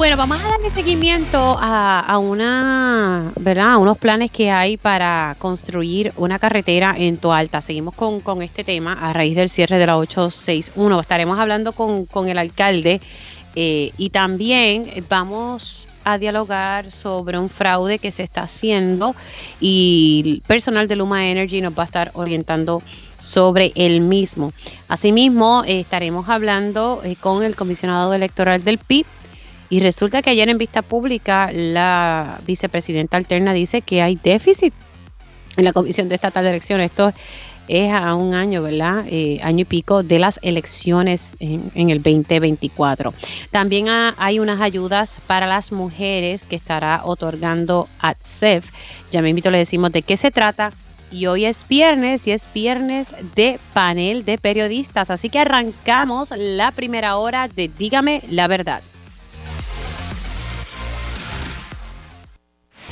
Bueno, vamos a darle seguimiento a, una, ¿verdad? A unos planes que hay para construir una carretera en Toalta. Seguimos con, este tema a raíz del cierre de la 861. Estaremos hablando con, con el alcalde eh, y también vamos a dialogar sobre un fraude que se está haciendo y el personal de Luma Energy nos va a estar orientando sobre el mismo. Asimismo, estaremos hablando eh, con el comisionado electoral del PIB y resulta que ayer en vista pública la vicepresidenta alterna dice que hay déficit en la Comisión de Estatal de Elecciones. Esto es a un año, ¿verdad? Eh, año y pico de las elecciones en, el 2024. También hay unas ayudas para las mujeres que estará otorgando ATSEF. Ya me invito, le decimos de qué se trata. Y hoy es viernes y es viernes de panel de periodistas. Así que arrancamos la primera hora de Dígame la verdad.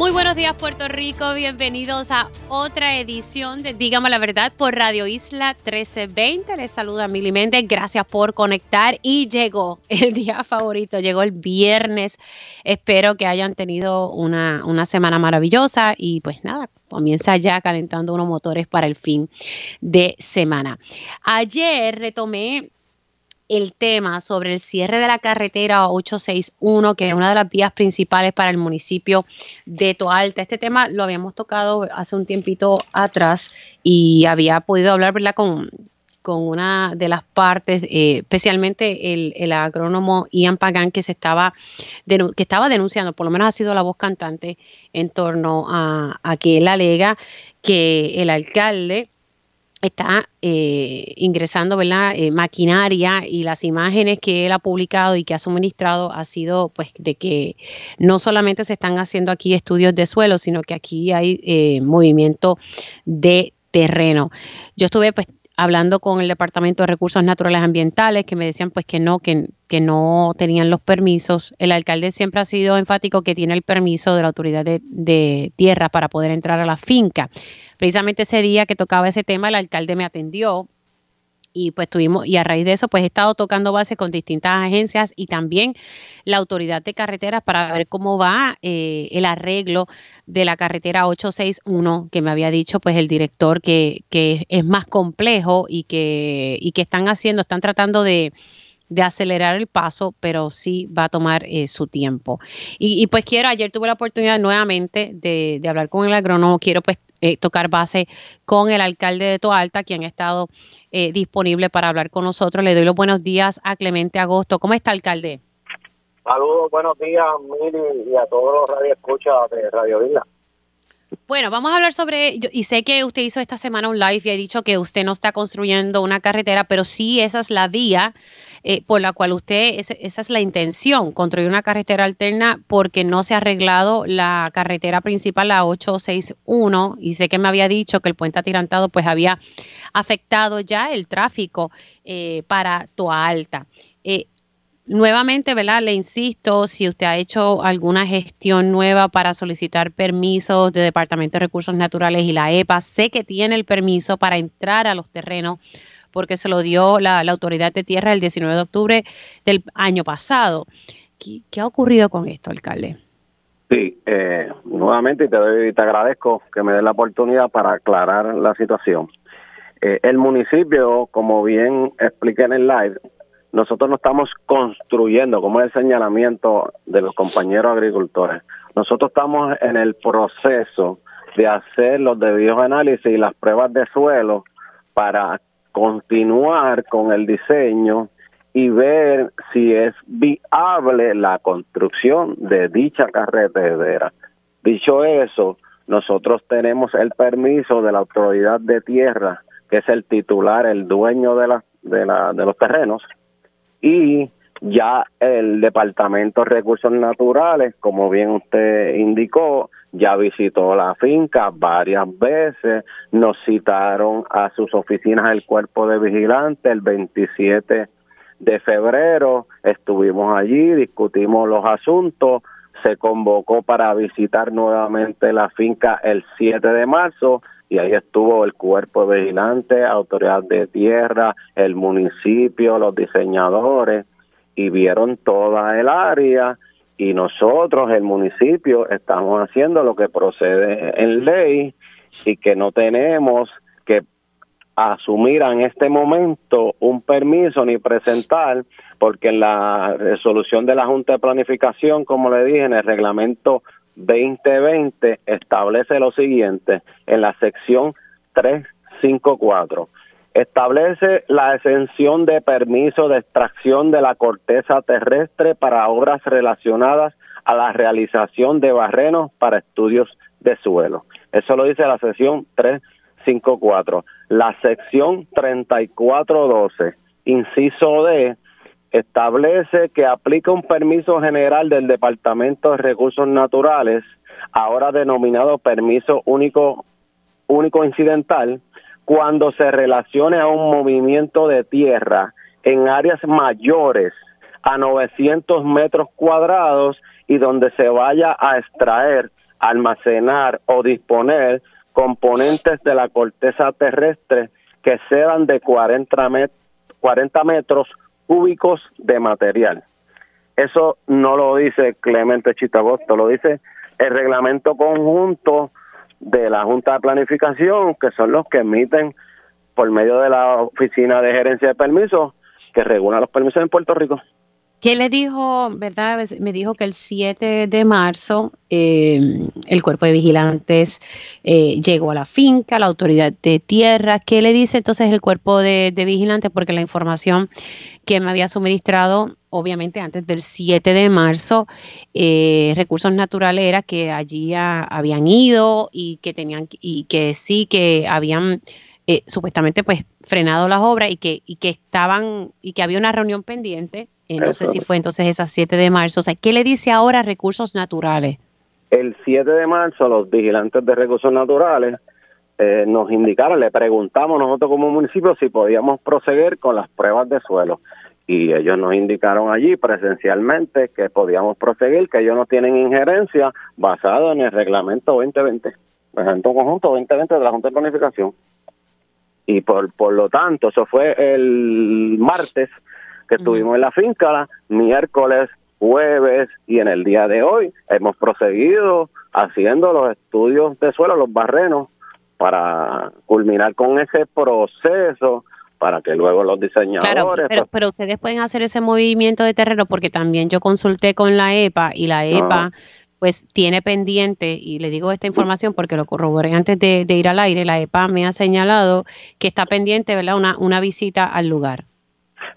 Muy buenos días Puerto Rico, bienvenidos a otra edición de Dígame la Verdad por Radio Isla 1320. Les saluda Mili Méndez, gracias por conectar y llegó el día favorito, llegó el viernes. Espero que hayan tenido una, una semana maravillosa y pues nada, comienza ya calentando unos motores para el fin de semana. Ayer retomé el tema sobre el cierre de la carretera 861, que es una de las vías principales para el municipio de Toalta. Este tema lo habíamos tocado hace un tiempito atrás y había podido hablar. Con, con una de las partes, eh, especialmente el, agrónomo Ian Pagan, que se estaba que estaba denunciando, por lo menos ha sido la voz cantante en torno a, a que él alega que el alcalde está eh, ingresando ¿verdad? Eh, maquinaria y las imágenes que él ha publicado y que ha suministrado ha sido pues de que no solamente se están haciendo aquí estudios de suelo, sino que aquí hay eh, movimiento de terreno. Yo estuve pues hablando con el Departamento de Recursos Naturales Ambientales que me decían pues que no, que, no tenían los permisos. El alcalde siempre ha sido enfático que tiene el permiso de la autoridad de, de tierra para poder entrar a la finca. Precisamente ese día que tocaba ese tema, el alcalde me atendió y pues tuvimos, y a raíz de eso, pues he estado tocando base con distintas agencias y también la autoridad de carreteras para ver cómo va eh, el arreglo de la carretera 861, que me había dicho pues el director que, que es más complejo y que, y que están haciendo, están tratando de, de acelerar el paso, pero sí va a tomar eh, su tiempo. Y, pues quiero, ayer tuve la oportunidad nuevamente de, de hablar con el agrónomo, quiero pues eh, tocar base con el alcalde de Toalta, quien ha estado eh, disponible para hablar con nosotros. Le doy los buenos días a Clemente Agosto. ¿Cómo está, alcalde? Saludos, buenos días, Mili, y a todos los radioescuchas de Radio Vila. Bueno, vamos a hablar sobre, y sé que usted hizo esta semana un live y ha dicho que usted no está construyendo una carretera, pero sí esa es la vía eh, por la cual usted, esa es la intención, construir una carretera alterna porque no se ha arreglado la carretera principal, la 861, y sé que me había dicho que el puente atirantado pues había afectado ya el tráfico eh, para Toa Alta. Eh, nuevamente, ¿verdad? Le insisto, si usted ha hecho alguna gestión nueva para solicitar permisos de Departamento de Recursos Naturales y la EPA, sé que tiene el permiso para entrar a los terrenos porque se lo dio la, autoridad de tierra el 19 de octubre del año pasado. ¿Qué, ha ocurrido con esto, alcalde? Sí, eh, nuevamente te, te agradezco que me dé la oportunidad para aclarar la situación. Eh, el municipio, como bien expliqué en el live, nosotros no estamos construyendo, como es el señalamiento de los compañeros agricultores. Nosotros estamos en el proceso de hacer los debidos análisis y las pruebas de suelo para continuar con el diseño y ver si es viable la construcción de dicha carretera. Dicho eso, nosotros tenemos el permiso de la autoridad de tierra, que es el titular, el dueño de, la, de, la, de los terrenos, y ya el Departamento de Recursos Naturales, como bien usted indicó, ya visitó la finca varias veces, nos citaron a sus oficinas el cuerpo de vigilante el 27 de febrero, estuvimos allí, discutimos los asuntos, se convocó para visitar nuevamente la finca el 7 de marzo y ahí estuvo el cuerpo de vigilante, autoridad de tierra, el municipio, los diseñadores y vieron toda el área y nosotros, el municipio, estamos haciendo lo que procede en ley y que no tenemos que asumir en este momento un permiso ni presentar, porque en la resolución de la Junta de Planificación, como le dije, en el reglamento 2020 establece lo siguiente, en la sección 354 establece la exención de permiso de extracción de la corteza terrestre para obras relacionadas a la realización de barrenos para estudios de suelo. Eso lo dice la sección 354. La sección 3412, inciso D, establece que aplica un permiso general del Departamento de Recursos Naturales, ahora denominado permiso único único incidental, cuando se relacione a un movimiento de tierra en áreas mayores a 900 metros cuadrados y donde se vaya a extraer, almacenar o disponer componentes de la corteza terrestre que sean de 40, met 40 metros cúbicos de material. Eso no lo dice Clemente Chitagosto, lo dice el reglamento conjunto de la Junta de Planificación, que son los que emiten por medio de la Oficina de Gerencia de Permisos, que regula los permisos en Puerto Rico. ¿Qué le dijo, verdad? Me dijo que el 7 de marzo eh, el cuerpo de vigilantes eh, llegó a la finca, la autoridad de tierra. ¿Qué le dice entonces el cuerpo de, vigilantes? Porque la información que me había suministrado, obviamente antes del 7 de marzo, eh, recursos naturales era que allí habían ido y que tenían y que sí que habían supuestamente pues frenado las obras y que y que estaban y que había una reunión pendiente eh, no sé si fue entonces esa 7 de marzo. O sea, ¿qué le dice ahora Recursos Naturales? El 7 de marzo los vigilantes de Recursos Naturales eh, nos indicaron, le preguntamos nosotros como municipio si podíamos proseguir con las pruebas de suelo. Y ellos nos indicaron allí presencialmente que podíamos proseguir, que ellos no tienen injerencia basado en el reglamento 2020, reglamento conjunto 2020 de la Junta de Planificación. Y por, por lo tanto, eso fue el martes que estuvimos en la finca, miércoles, jueves y en el día de hoy hemos proseguido haciendo los estudios de suelo, los barrenos, para culminar con ese proceso para que luego los diseñadores... Claro, pero, pues pero ustedes pueden hacer ese movimiento de terreno porque también yo consulté con la EPA y la EPA pues tiene pendiente, y le digo esta información porque lo corroboré antes de, ir al aire, la EPA me ha señalado que está pendiente, ¿verdad? Una, una visita al lugar.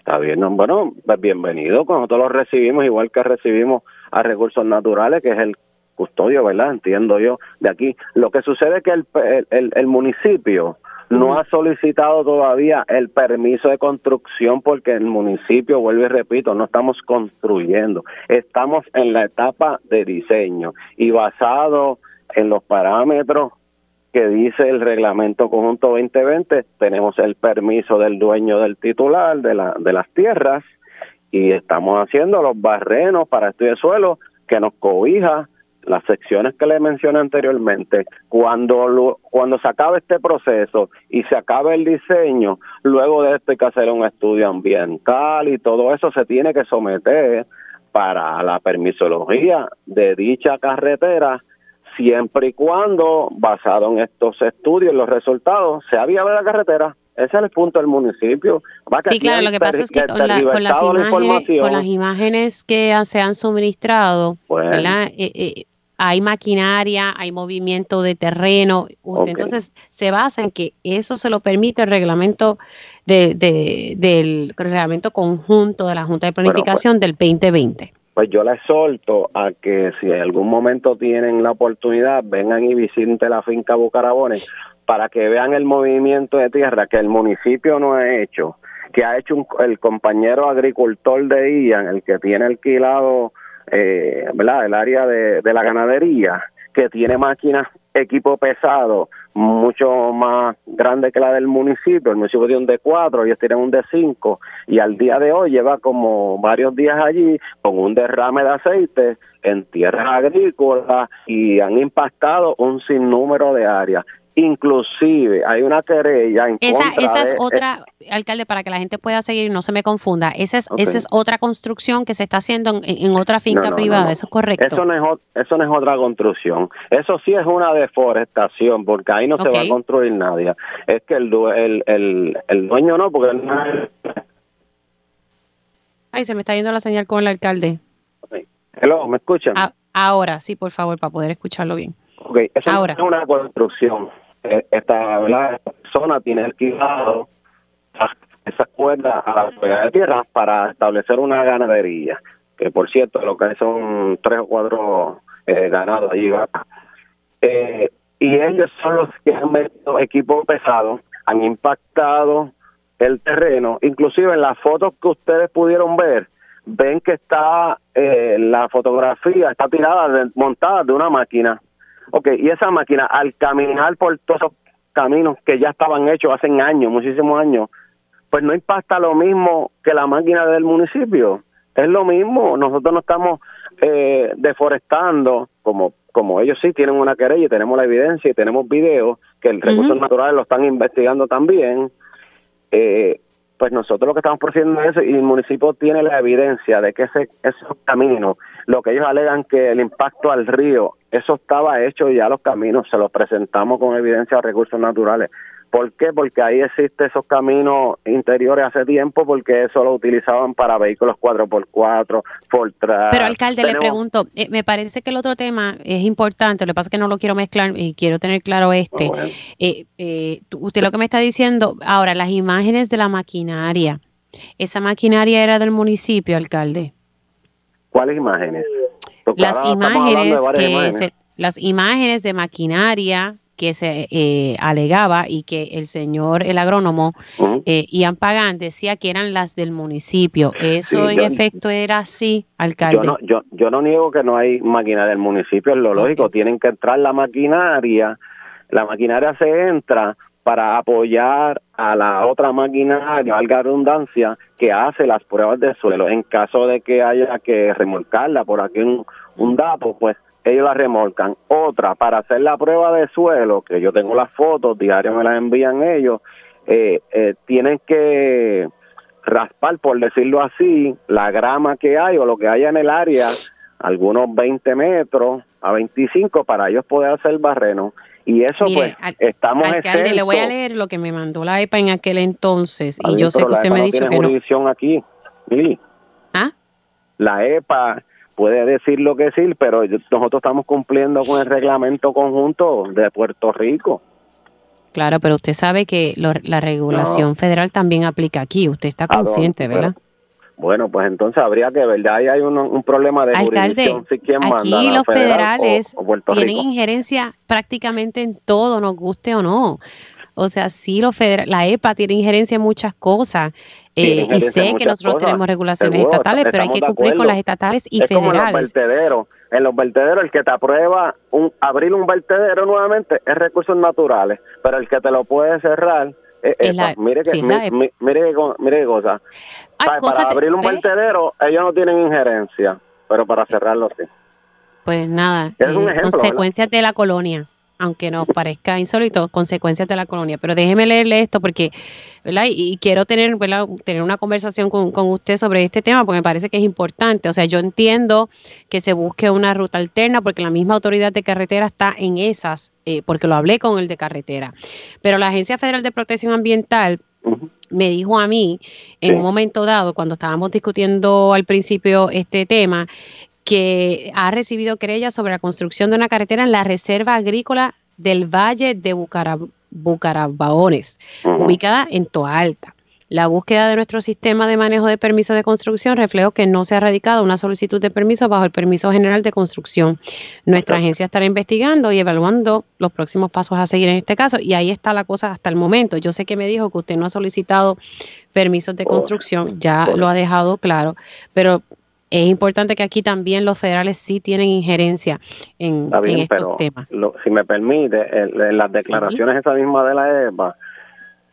Está bien, bueno, pues bienvenido. Nosotros lo recibimos igual que recibimos a Recursos Naturales, que es el custodio, ¿verdad? Entiendo yo de aquí. Lo que sucede es que el, el, el municipio no ha solicitado todavía el permiso de construcción porque el municipio, vuelvo y repito, no estamos construyendo, estamos en la etapa de diseño y basado en los parámetros que dice el reglamento conjunto 2020, tenemos el permiso del dueño del titular de, la, de las tierras y estamos haciendo los barrenos para de suelo que nos cobija las secciones que le mencioné anteriormente, cuando, cuando se acabe este proceso y se acabe el diseño, luego de esto hay que hacer un estudio ambiental y todo eso se tiene que someter para la permisología de dicha carretera siempre y cuando, basado en estos estudios, los resultados, sea viable la carretera. Ese es el punto del municipio. sí, claro, lo que pasa es que con, las imágenes, con las imágenes que se han suministrado, eh, eh, hay maquinaria, hay movimiento de terreno. Entonces, se basa en que eso se lo permite el reglamento de, del reglamento conjunto de la Junta de pues Planificación del 2020 pues yo les exhorto a que si en algún momento tienen la oportunidad, vengan y visiten la finca Bucarabones para que vean el movimiento de tierra que el municipio no ha hecho, que ha hecho el compañero agricultor de IAN, el que tiene alquilado eh, ¿verdad? el área de, de la ganadería, que tiene máquinas, equipo pesado, mucho más grande que la del municipio. El municipio tiene un D4, ellos tienen un D5 y al día de hoy lleva como varios días allí con un derrame de aceite en tierras agrícolas y han impactado un sinnúmero de áreas inclusive hay una querella en esa, contra esa es de- otra, alcalde, para que la gente pueda seguir y no se me confunda, esa es, esa es otra construcción que se está haciendo en, en otra finca no, no, privada, no. eso es correcto. Eso no es, eso no es otra construcción. Eso sí es una deforestación, porque ahí no se va a construir nadie. Es que el, el, el, el dueño no, porque él Ay, se me está yendo la señal con el alcalde. Hello, ¿me escuchan? A- ahora, sí, por favor, para poder escucharlo bien. Ok, eso Ahora. es una construcción. Eh, Esta, ¿verdad? persona tiene alquilado esa cuerda a la propiedad de tierra para establecer una ganadería, que por cierto lo que hay son tres o cuatro eh, ganados allí. Eh, y ellos son los que han metido equipo pesado, han impactado el terreno, inclusive en las fotos que ustedes pudieron ver, ven que está eh, la fotografía, está tirada, de- montada de una máquina. Ok, y esa máquina al caminar por todos esos caminos que ya estaban hechos hace años, muchísimos años, pues no impacta lo mismo que la máquina del municipio. Es lo mismo, nosotros no estamos eh, deforestando como como ellos sí tienen una querella y tenemos la evidencia y tenemos videos que el recursos Ujú. naturales lo están investigando también. Eh, pues nosotros lo que estamos procediendo es eso y el municipio tiene la evidencia de que ese esos caminos, lo que ellos alegan que el impacto al río, eso estaba hecho ya los caminos, se los presentamos con evidencia a recursos naturales. ¿Por qué? Porque ahí existen esos caminos interiores hace tiempo, porque eso lo utilizaban para vehículos 4x4, Fortran. Pero alcalde, le pregunto, eh, me parece que el otro tema es importante, lo que pasa es que no lo quiero mezclar y quiero tener claro este. Ah, bueno. Eh, eh, usted lo que me está diciendo, ahora, las imágenes de la maquinaria, ¿esa maquinaria era del municipio, alcalde? ¿Cuáles imágenes? Porque Las imágenes que imágenes. se- las imágenes de maquinaria que se eh, alegaba y que el señor, el agrónomo, Ujú. eh, Ian Pagán decía que eran las del municipio. ¿Eso Sí, en yo- efecto era así, alcalde? Yo no, yo, yo no niego que no hay máquina del municipio, es lo lógico, tienen que entrar la maquinaria, la maquinaria se entra para apoyar a la otra maquinaria, valga redundancia, que hace las pruebas de suelo. En caso de que haya que remolcarla por aquí un, un dato, pues ellos la remolcan. Otra, para hacer la prueba de suelo, que yo tengo las fotos, diario me las envían ellos, eh, eh, tienen que raspar, por decirlo así, la grama que hay o lo que haya en el área, algunos 20 metros a 25 para ellos poder hacer barreno. Y eso Mire, pues al- estamos Alcalde, le voy a leer lo que me mandó la EPA en aquel entonces y yo sé que usted me ha no dicho tiene que no. aquí. ¿Ah? La EPA puede decir lo que decir, pero nosotros estamos cumpliendo con el reglamento conjunto de Puerto Rico. Claro, pero usted sabe que lo- la regulación federal también aplica aquí. Usted está ¿A dónde? consciente, ¿verdad? Pero- Bueno, pues entonces habría que ver, ya ahí hay un, un problema de Alcalde, jurisdicción, si quién aquí los federal federales o tienen Rico. injerencia prácticamente en todo, nos guste o no. O sea, sí, los federal, la EPA tiene injerencia en muchas cosas. Eh, y sé que nosotros cosas, tenemos regulaciones seguro, estatales, pero hay que cumplir con las estatales y es como en los federales. vertederos. En los vertederos, el que te aprueba un, abrir un vertedero nuevamente es recursos naturales, pero el que te lo puede cerrar es, Es la- mire que sí, mi- la EPA. mi- mire co- mire qué cosa. Para abrir un ¿ves? vertedero ellos no tienen injerencia, pero para cerrarlo sí. Pues nada, eh, ejemplo, consecuencias de la colonia, aunque nos parezca insólito, consecuencias de la colonia. Pero déjeme leerle esto porque, ¿verdad? Y, y quiero tener, ¿verdad? tener una conversación con, con usted sobre este tema porque me parece que es importante. O sea, yo entiendo que se busque una ruta alterna porque la misma autoridad de carretera está en esas, eh, porque lo hablé con el de carretera. Pero la Agencia Federal de Protección Ambiental me dijo a mí en un momento dado, cuando estábamos discutiendo al principio este tema, que ha recibido querellas sobre la construcción de una carretera en la Reserva Agrícola del Valle de Bucara- Bucarabaones, ubicada en Toa Alta. La búsqueda de nuestro sistema de manejo de permisos de construcción reflejó que no se ha radicado una solicitud de permiso bajo el Permiso General de Construcción. Nuestra agencia estará investigando y evaluando los próximos pasos a seguir en este caso y ahí está la cosa hasta el momento. Yo sé que me dijo que usted no ha solicitado permisos de construcción, ya lo ha dejado claro, pero es importante que aquí también los federales sí tienen injerencia en, estos temas. si me permite, en, las declaraciones esa misma de la EPA,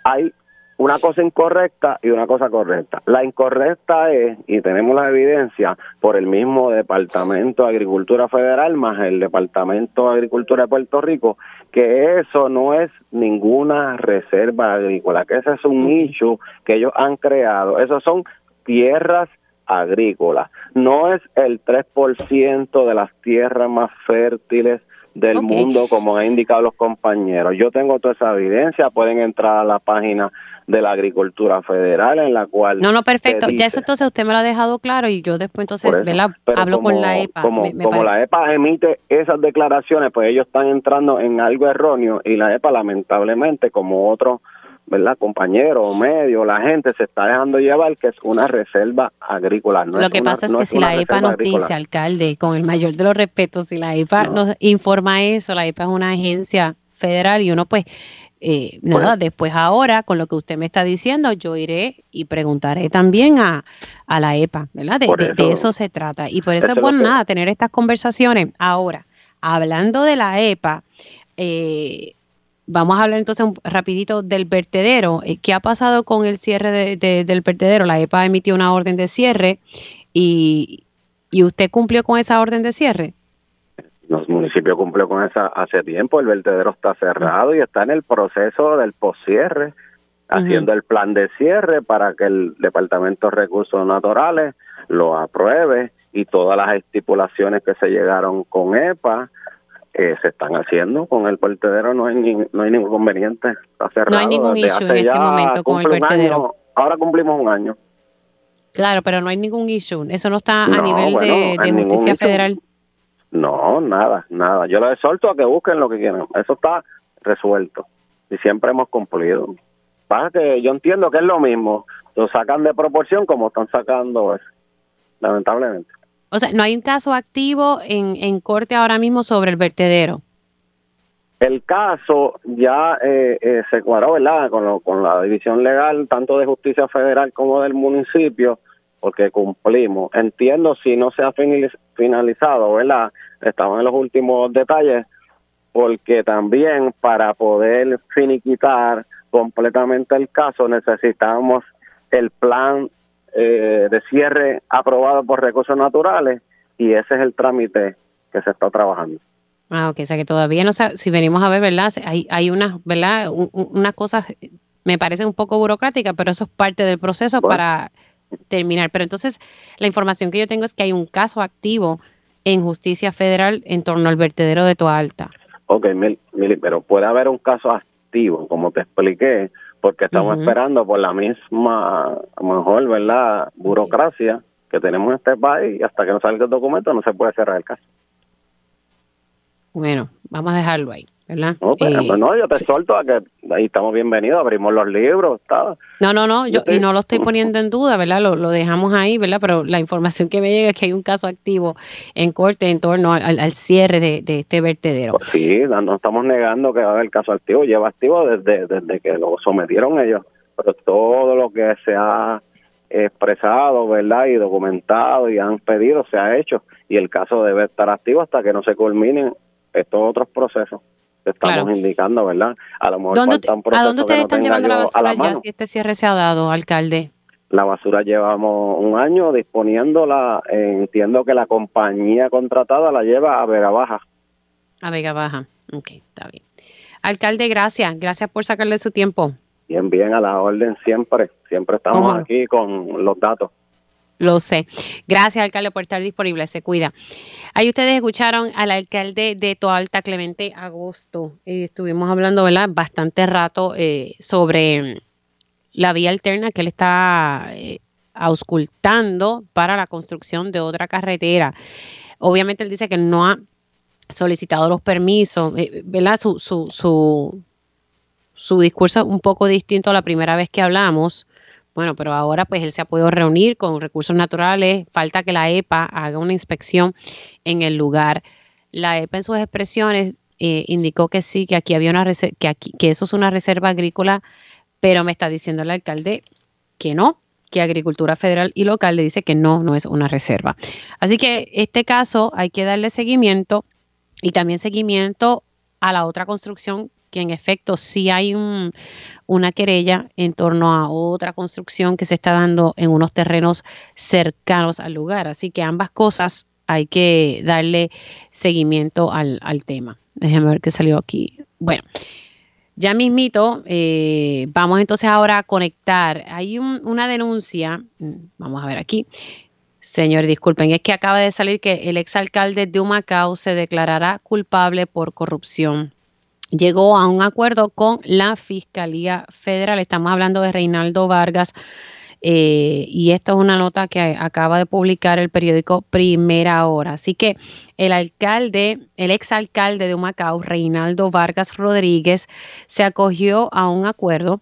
hay una cosa incorrecta y una cosa correcta. La incorrecta es, y tenemos la evidencia, por el mismo Departamento de Agricultura Federal más el Departamento de Agricultura de Puerto Rico, que eso no es ninguna reserva agrícola, que ese es un nicho que ellos han creado. Esos son tierras agrícolas. No es el 3% de las tierras más fértiles del mundo, como han indicado los compañeros. Yo tengo toda esa evidencia, pueden entrar a la página de la agricultura federal en la cual no no perfecto. Ya eso entonces usted me lo ha dejado claro y yo después entonces hablo con la EPA como, como la EPA emite esas declaraciones pues ellos están entrando en algo erróneo y la EPA lamentablemente como otro ¿verdad? compañero o medio, la gente se está dejando llevar que es una reserva agrícola. Lo que pasa es que si la EPA nos dice, alcalde, con el mayor de los respetos, si la EPA nos informa eso, la EPA es una agencia federal y uno pues eh, nada, después ahora, con lo que usted me está diciendo, yo iré y preguntaré también a, la EPA, ¿verdad? De eso, se trata. Y por eso es bueno, nada, tener estas conversaciones. Ahora, hablando de la EPA, eh, vamos a hablar entonces un rapidito del vertedero. Eh, ¿Qué ha pasado con el cierre del vertedero? La EPA emitió una orden de cierre y, y usted cumplió con esa orden de cierre. El municipio cumplió con esa hace tiempo, el vertedero está cerrado y está en el proceso del poscierre, haciendo el plan de cierre para que el Departamento de Recursos Naturales lo apruebe y todas las estipulaciones que se llegaron con EPA eh, se están haciendo con el vertedero, no hay, no hay ningún conveniente, está cerrado. No hay ningún issue en este momento con el vertedero. ahora cumplimos un año. Claro, pero no hay ningún issue, eso no está a nivel de, justicia federal. No, nada, nada. Yo les exhorto a que busquen lo que quieran. Eso está resuelto y siempre hemos cumplido. Pasa que yo entiendo que es lo mismo. Lo sacan de proporción como están sacando eso, lamentablemente. O sea, no hay un caso activo en, en corte ahora mismo sobre el vertedero. El caso ya eh, eh, se cuadró, ¿verdad? Con, con la división legal, tanto de justicia federal como del municipio, porque cumplimos. Entiendo si no se ha finalizado, ¿verdad? Estamos en los últimos detalles, porque también para poder finiquitar completamente el caso necesitamos el plan eh, de cierre aprobado por recursos naturales y ese es el trámite que se está trabajando. Ah, ok, o sea que todavía no sé, si venimos a ver, ¿verdad? Hay, hay unas, ¿verdad? unas cosas, me parece un poco burocrática, pero eso es parte del proceso para terminar. Pero entonces, la información que yo tengo es que hay un caso activo en justicia federal en torno al vertedero de Toa Alta. Ok, Mili, pero puede haber un caso activo, como te expliqué, porque estamos esperando por la misma, a lo mejor, ¿verdad?, burocracia que tenemos en este país y hasta que no salga el documento no se puede cerrar el caso. Bueno, vamos a dejarlo ahí. ¿verdad? No, pues, pues no, yo te suelto a que ahí estamos bienvenidos, abrimos los libros, está. No, no, no, yo y no lo estoy poniendo en duda, ¿verdad? Lo, lo, dejamos ahí, ¿verdad? Pero la información que me llega es que hay un caso activo en corte en torno al, cierre de, este vertedero. Pues sí, no, estamos negando que va a haber caso activo, lleva activo desde, desde que lo sometieron ellos, pero todo lo que se ha expresado, ¿verdad? Y documentado y han pedido se ha hecho y el caso debe estar activo hasta que no se culminen estos otros procesos estamos indicando, ¿verdad? A lo mejor ¿Dónde, ¿A dónde ustedes están llevando la basura ya si este cierre se ha dado, alcalde? La basura llevamos un año disponiéndola, entiendo que la compañía contratada la lleva a Vega Baja. A Vega Baja, ok, está bien. Alcalde, gracias, gracias por sacarle su tiempo. Bien, bien, a la orden siempre, siempre estamos aquí con los datos. Lo sé. Gracias, alcalde, por estar disponible. Se cuida. Ahí ustedes escucharon al alcalde de Toalta, Clemente Agosto. Eh, estuvimos hablando, ¿verdad? Bastante rato eh, sobre la vía alterna que él está eh, auscultando para la construcción de otra carretera. Obviamente él dice que no ha solicitado los permisos, ¿verdad? Su, su, su, su discurso es un poco distinto a la primera vez que hablamos. Bueno, pero ahora pues él se ha podido reunir con recursos naturales, falta que la EPA haga una inspección en el lugar. La EPA en sus expresiones eh, indicó que sí, que aquí había una que aquí, que eso es una reserva agrícola, pero me está diciendo el alcalde que no, que Agricultura Federal y Local le dice que no, no es una reserva. Así que este caso hay que darle seguimiento y también seguimiento a la otra construcción que en efecto sí hay una querella en torno a otra construcción que se está dando en unos terrenos cercanos al lugar. Así que ambas cosas hay que darle seguimiento al, tema. Déjenme ver qué salió aquí. Bueno, ya mismito, eh, vamos entonces ahora a conectar. Hay una denuncia, mm, vamos a ver aquí. Señor, disculpen, es que acaba de salir que el exalcalde de Humacao se declarará culpable por corrupción. Llegó a un acuerdo con la Fiscalía Federal. Estamos hablando de Reinaldo Vargas. Eh, y esta es una nota que acaba de publicar el periódico Primera Hora. Así que el alcalde, el exalcalde de Humacao, Reinaldo Vargas Rodríguez, se acogió a un acuerdo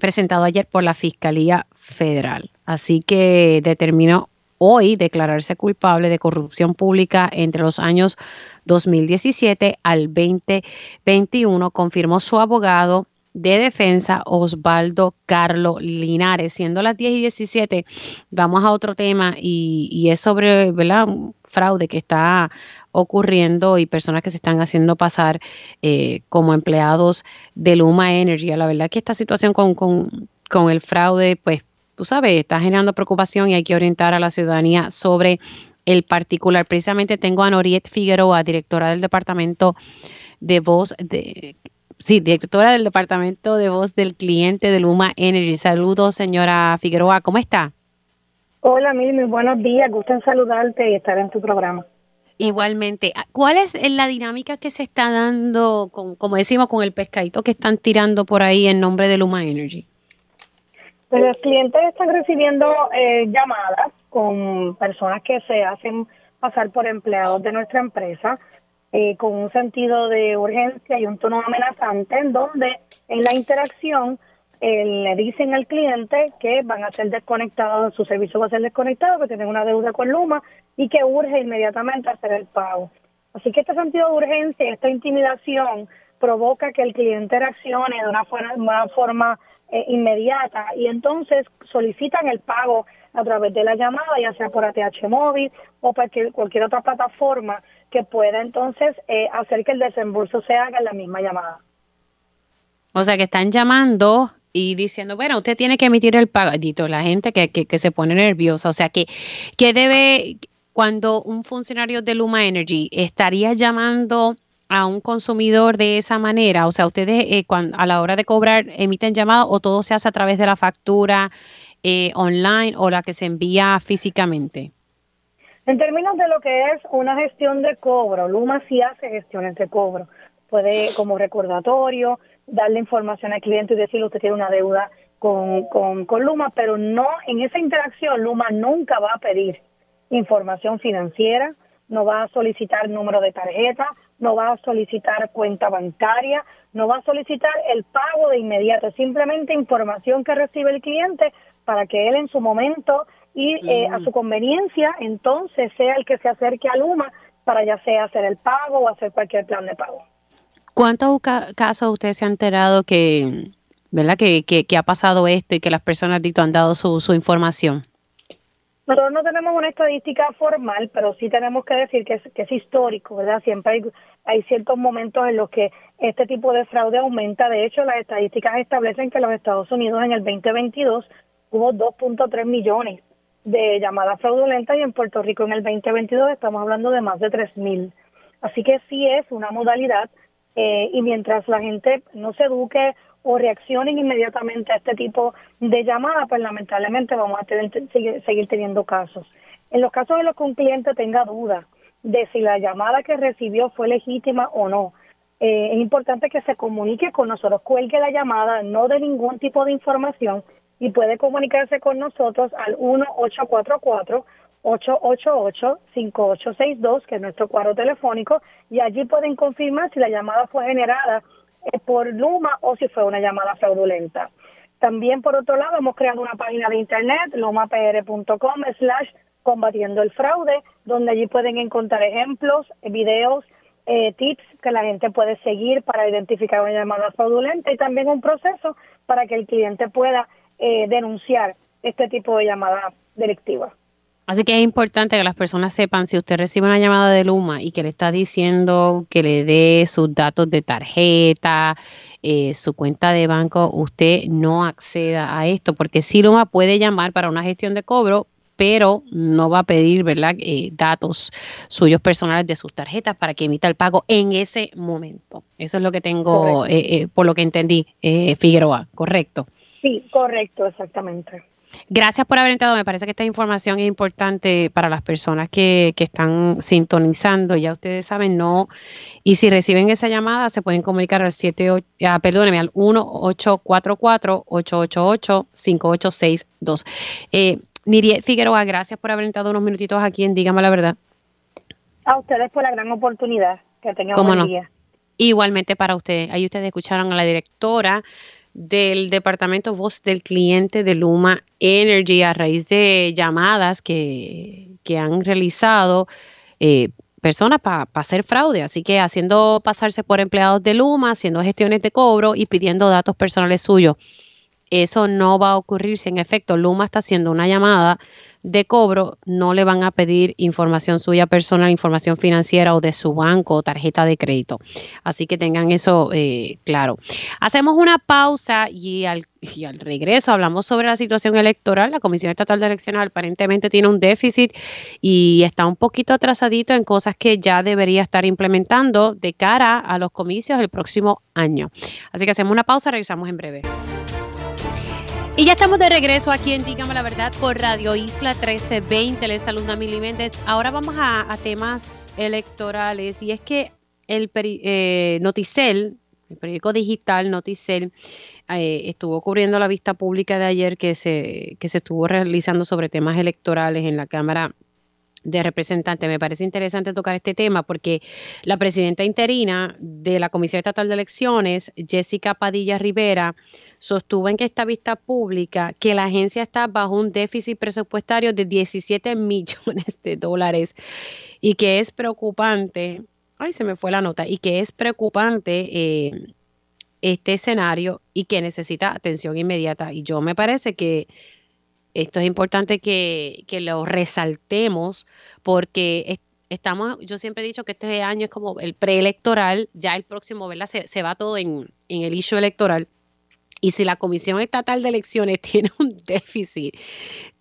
presentado ayer por la Fiscalía Federal. Así que determinó hoy declararse culpable de corrupción pública entre los años 2017 al 2021, confirmó su abogado de defensa Osvaldo Carlo Linares. Siendo las 10 y 17, vamos a otro tema y, es sobre un fraude que está ocurriendo y personas que se están haciendo pasar eh, como empleados de Luma Energy. La verdad que esta situación con el fraude, pues tú sabes, está generando preocupación y hay que orientar a la ciudadanía sobre el particular. Precisamente tengo a Noriet Figueroa, directora del Departamento de Voz de Sí, directora del Departamento de Voz del Cliente de Luma Energy. Saludos, señora Figueroa, ¿cómo está? Hola, Mil, muy buenos días. Gusto en saludarte y estar en tu programa. Igualmente. ¿Cuál es la dinámica que se está dando, con, como decimos, con el pescadito que están tirando por ahí en nombre de Luma Energy? Pues los clientes están recibiendo eh, llamadas con personas que se hacen pasar por empleados de nuestra empresa eh, con un sentido de urgencia y un tono amenazante, en donde en la interacción eh, le dicen al cliente que van a ser desconectados, su servicio va a ser desconectado, que tienen una deuda con Luma y que urge inmediatamente hacer el pago. Así que este sentido de urgencia, esta intimidación, provoca que el cliente reaccione de una forma, una forma eh, inmediata. Y entonces solicitan el pago a través de la llamada, ya sea por ATH móvil o por cualquier otra plataforma que pueda entonces eh, hacer que el desembolso se haga en la misma llamada. O sea que están llamando y diciendo, bueno, usted tiene que emitir el pagadito, la gente que, que, se pone nerviosa, o sea que, que debe, cuando un funcionario de Luma Energy estaría llamando a un consumidor de esa manera, o sea, ustedes eh, cuando, a la hora de cobrar emiten llamada o todo se hace a través de la factura eh, online o la que se envía físicamente. En términos de lo que es una gestión de cobro, Luma sí hace gestiones de cobro. Puede, como recordatorio, darle información al cliente y decirle usted tiene una deuda con, con, con Luma, pero no en esa interacción Luma nunca va a pedir información financiera, no va a solicitar número de tarjeta, no va a solicitar cuenta bancaria, no va a solicitar el pago de inmediato, simplemente información que recibe el cliente para que él en su momento y eh, a su conveniencia, entonces sea el que se acerque a Luma para ya sea hacer el pago o hacer cualquier plan de pago. ¿Cuántos casos usted se ha enterado que, verdad, que, que, ha pasado esto y que las personas han dado su, su información? Nosotros no tenemos una estadística formal, pero sí tenemos que decir que es, que es histórico, ¿verdad? Siempre hay, hay ciertos momentos en los que este tipo de fraude aumenta. De hecho, las estadísticas establecen que los Estados Unidos en el 2022 hubo 2.3 millones de llamadas fraudulentas y en Puerto Rico en el 2022 estamos hablando de más de 3.000. Así que sí es una modalidad eh, y mientras la gente no se eduque o reaccionen inmediatamente a este tipo de llamadas, pues lamentablemente vamos a tener, seguir, teniendo casos. En los casos en los que un cliente tenga duda de si la llamada que recibió fue legítima o no, eh, es importante que se comunique con nosotros, cuelgue la llamada, no de ningún tipo de información y puede comunicarse con nosotros al 1-844-888-5862, que es nuestro cuadro telefónico, y allí pueden confirmar si la llamada fue generada por Luma o si fue una llamada fraudulenta. También, por otro lado, hemos creado una página de internet, lumapr.com slash combatiendo el fraude, donde allí pueden encontrar ejemplos, videos, eh, tips que la gente puede seguir para identificar una llamada fraudulenta y también un proceso para que el cliente pueda eh, denunciar este tipo de llamada delictiva. Así que es importante que las personas sepan si usted recibe una llamada de Luma y que le está diciendo que le dé sus datos de tarjeta, eh, su cuenta de banco, usted no acceda a esto, porque si Luma puede llamar para una gestión de cobro, pero no va a pedir, ¿verdad?, eh, datos suyos personales de sus tarjetas para que emita el pago en ese momento. Eso es lo que tengo, eh, por lo que entendí, Figueroa, ¿correcto? Sí, correcto, exactamente. Gracias por haber entrado. Me parece que esta información es importante para las personas que, que están sintonizando. Ya ustedes saben, no. Y si reciben esa llamada, se pueden comunicar al 78, ah, perdóneme, al 1-844-888-5862. Eh, Nirie Figueroa, gracias por haber entrado unos minutitos aquí en Dígame la Verdad. A ustedes por la gran oportunidad. Que tengan un buen día. Igualmente para ustedes. Ahí ustedes escucharon a la directora del departamento voz del cliente de Luma Energy a raíz de llamadas que, han realizado eh, personas para hacer fraude. Así que haciendo pasarse por empleados de Luma, haciendo gestiones de cobro y pidiendo datos personales suyos. Eso no va a ocurrir si en efecto Luma está haciendo una llamada de cobro, no le van a pedir información suya personal, información financiera o de su banco o tarjeta de crédito. Así que tengan eso eh, claro. Hacemos una pausa y al, y al regreso hablamos sobre la situación electoral. La Comisión Estatal de Elecciones aparentemente tiene un déficit y está un poquito atrasadito en cosas que ya debería estar implementando de cara a los comicios el próximo año. Así que hacemos una pausa, regresamos en breve. Y ya estamos de regreso aquí en Dígame la Verdad por Radio Isla 1320. Les saluda Mili Méndez. Ahora vamos a, temas electorales y es que el eh, Noticel, el periódico digital Noticel, eh, estuvo cubriendo la vista pública de ayer que se, que se estuvo realizando sobre temas electorales en la Cámara de representante. Me parece interesante tocar este tema porque la presidenta interina de la Comisión Estatal de Elecciones, Jessica Padilla Rivera, sostuvo en que esta vista pública que la agencia está bajo un déficit presupuestario de 17 millones de dólares y que es preocupante, ay, se me fue la nota, y que es preocupante eh, este escenario y que necesita atención inmediata. Y yo me parece que esto es importante que, lo resaltemos porque estamos, yo siempre he dicho que este año es como el preelectoral, ya el próximo, ¿verdad? Se, va todo en, el issue electoral. Y si la Comisión Estatal de Elecciones tiene un déficit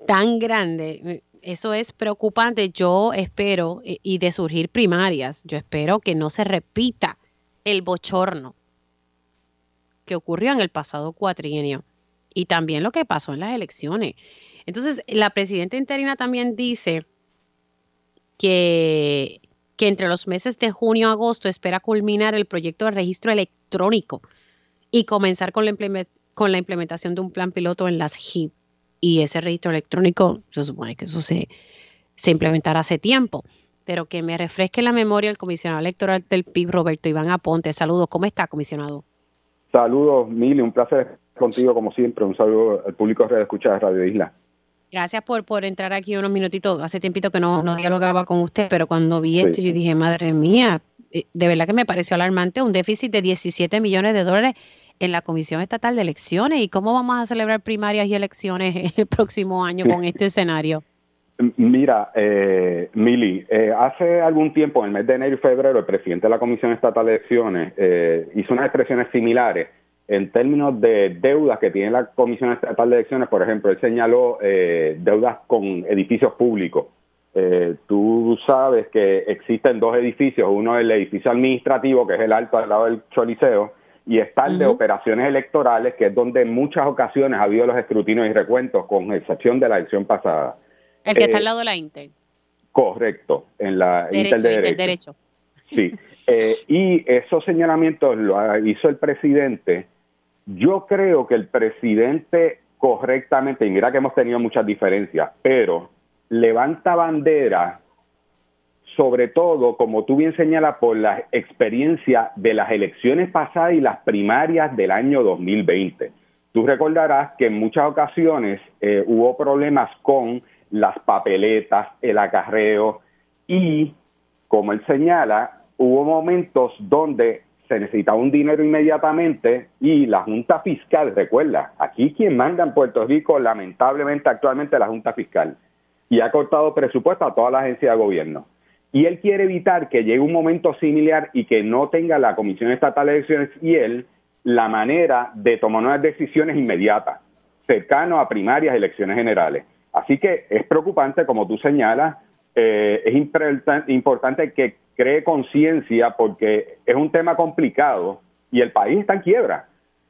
tan grande, eso es preocupante. Yo espero, y de surgir primarias, yo espero que no se repita el bochorno que ocurrió en el pasado cuatrienio y también lo que pasó en las elecciones. Entonces, la presidenta interina también dice que, que entre los meses de junio a agosto espera culminar el proyecto de registro electrónico y comenzar con la, con la implementación de un plan piloto en las HIP. Y ese registro electrónico, se supone que eso se, se implementará hace tiempo. Pero que me refresque la memoria el comisionado electoral del PIB, Roberto Iván Aponte. Saludos, ¿cómo está, comisionado? Saludos, Mili, un placer contigo como siempre. Un saludo al público de escuchar de Radio Isla. Gracias por, por entrar aquí unos minutitos. Hace tiempito que no, no dialogaba con usted, pero cuando vi esto yo dije, madre mía, eh, de verdad que me pareció alarmante un déficit de 17 millones de dólares en la Comisión Estatal de Elecciones. ¿Y cómo vamos a celebrar primarias y elecciones el próximo año con este escenario? Mira, eh, Mili, eh, hace algún tiempo, en el mes de enero y febrero, el presidente de la Comisión Estatal de Elecciones eh, hizo unas expresiones similares en términos de deudas que tiene la Comisión Estatal de Elecciones, por ejemplo, él señaló eh, deudas con edificios públicos. Eh, tú sabes que existen dos edificios, uno es el edificio administrativo, que es el alto al lado del Choliseo, y está el de operaciones electorales, que es donde en muchas ocasiones ha habido los escrutinios y recuentos, con excepción de la elección pasada. El que está al eh, lado de la Inter. Correcto, en la Inter de derecho. Sí, y esos señalamientos lo hizo el presidente yo creo que el presidente correctamente, y mira que hemos tenido muchas diferencias, pero levanta bandera, sobre todo, como tú bien señalas, por la experiencia de las elecciones pasadas y las primarias del año 2020. Tú recordarás que en muchas ocasiones eh, hubo problemas con las papeletas, el acarreo y, como él señala, hubo momentos donde se necesitaba un dinero inmediatamente y la Junta Fiscal, recuerda, aquí quien manda en Puerto Rico, lamentablemente actualmente la Junta Fiscal, y ha cortado presupuesto a toda la agencia de gobierno. Y él quiere evitar que llegue un momento similar y que no tenga la Comisión Estatal de Elecciones y él la manera de tomar unas decisiones inmediatas, cercano a primarias elecciones generales. Así que es preocupante, como tú señalas, eh, es importante que cree conciencia porque es un tema complicado y el país está en quiebra.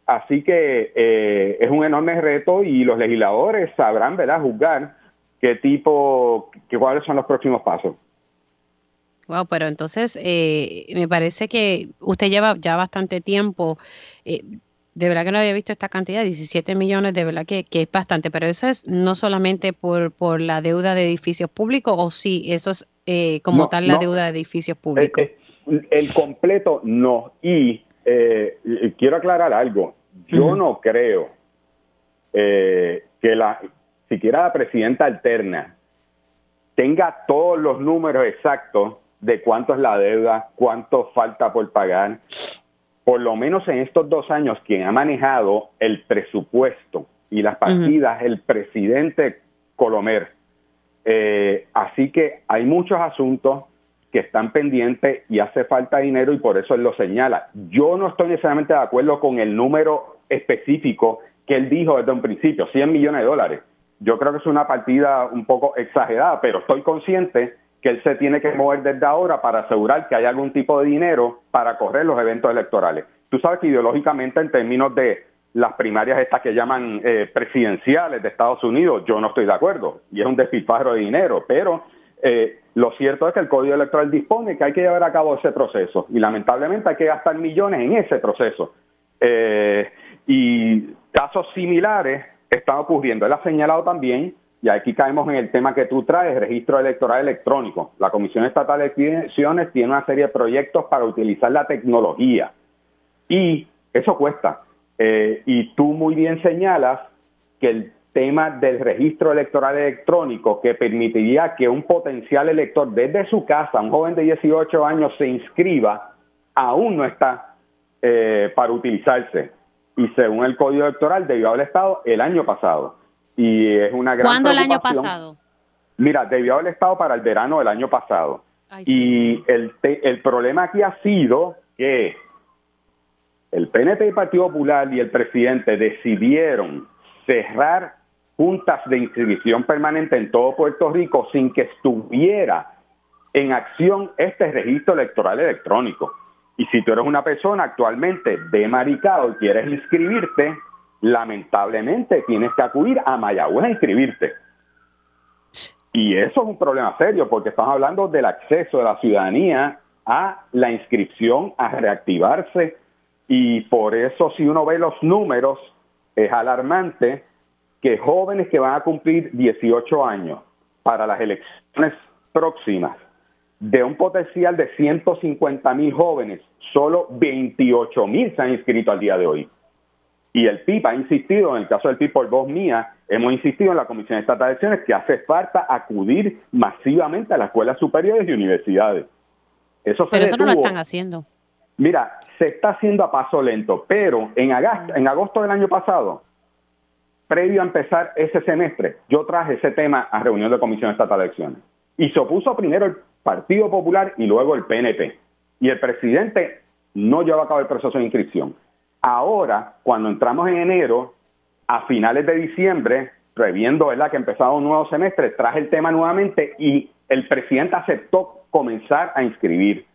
Así que eh, es un enorme reto y los legisladores sabrán, ¿verdad?, juzgar qué tipo, qué, cuáles son los próximos pasos. Wow, pero entonces eh, me parece que usted lleva ya bastante tiempo. Eh, de verdad que no había visto esta cantidad, 17 millones, de verdad que, es bastante, pero eso es no solamente por, por la deuda de edificios públicos, o sí, eso es eh, como tal la deuda de edificios públicos. el completo no. Y quiero aclarar algo. Yo no creo que la siquiera la presidenta alterna tenga todos los números exactos de cuánto es la deuda, cuánto falta por pagar. Por lo menos en estos dos años, quien ha manejado el presupuesto y las partidas, el presidente Colomer. Eh, así que hay muchos asuntos que están pendientes y hace falta dinero y por eso él lo señala. Yo no estoy necesariamente de acuerdo con el número específico que él dijo desde un principio, 100 millones de dólares. Yo creo que es una partida un poco exagerada, pero estoy consciente que él se tiene que mover desde ahora para asegurar que hay algún tipo de dinero para correr los eventos electorales. Tú sabes que ideológicamente en términos de las primarias estas que llaman eh, presidenciales de Estados Unidos, yo no estoy de acuerdo y es un despilfarro de dinero, pero eh, lo cierto es que el Código Electoral dispone que hay que llevar a cabo ese proceso y lamentablemente hay que gastar millones en ese proceso. Eh, y casos similares está ocurriendo. Él ha señalado también, y aquí caemos en el tema que tú traes, registro electoral electrónico. La Comisión Estatal de Elecciones tiene una serie de proyectos para utilizar la tecnología y eso cuesta. Eh, y tú muy bien señalas que el tema del registro electoral electrónico que permitiría que un potencial elector desde su casa, un joven de 18 años, se inscriba, aún no está eh, para utilizarse y según el Código Electoral debió haber estado el año pasado. Y es una gran ¿Cuándo el año pasado? Mira, debió haber estado para el verano del año pasado. y el, el problema aquí ha sido que el PNP y el Partido Popular y el presidente decidieron cerrar juntas de inscripción permanente en todo Puerto Rico sin que estuviera en acción este registro electoral electrónico. Y si tú eres una persona actualmente de Maricao y quieres inscribirte, lamentablemente tienes que acudir a Mayagüez a inscribirte. Y eso es un problema serio porque estamos hablando del acceso de la ciudadanía a la inscripción, a reactivarse. Y por eso si uno ve los números, es alarmante que jóvenes que van a cumplir 18 años para las elecciones próximas de un potencial de 150 mil jóvenes, solo 28 mil se han inscrito al día de hoy. Y el PIB ha insistido, en el caso del PIB por voz mía, hemos insistido en la Comisión Estatal de Elecciones que hace falta acudir masivamente a las escuelas superiores y universidades. Eso pero eso no lo están haciendo. Mira, se está haciendo a paso lento, pero en agosto, en agosto del año pasado, previo a empezar ese semestre, yo traje ese tema a reunión de Comisión Estatal de Elecciones. Y se opuso primero el Partido Popular y luego el PNP. Y el presidente no lleva a cabo el proceso de inscripción. Ahora, cuando entramos en enero, a finales de diciembre, previendo ¿verdad? que empezaba un nuevo semestre, traje el tema nuevamente y el presidente aceptó comenzar a inscribir.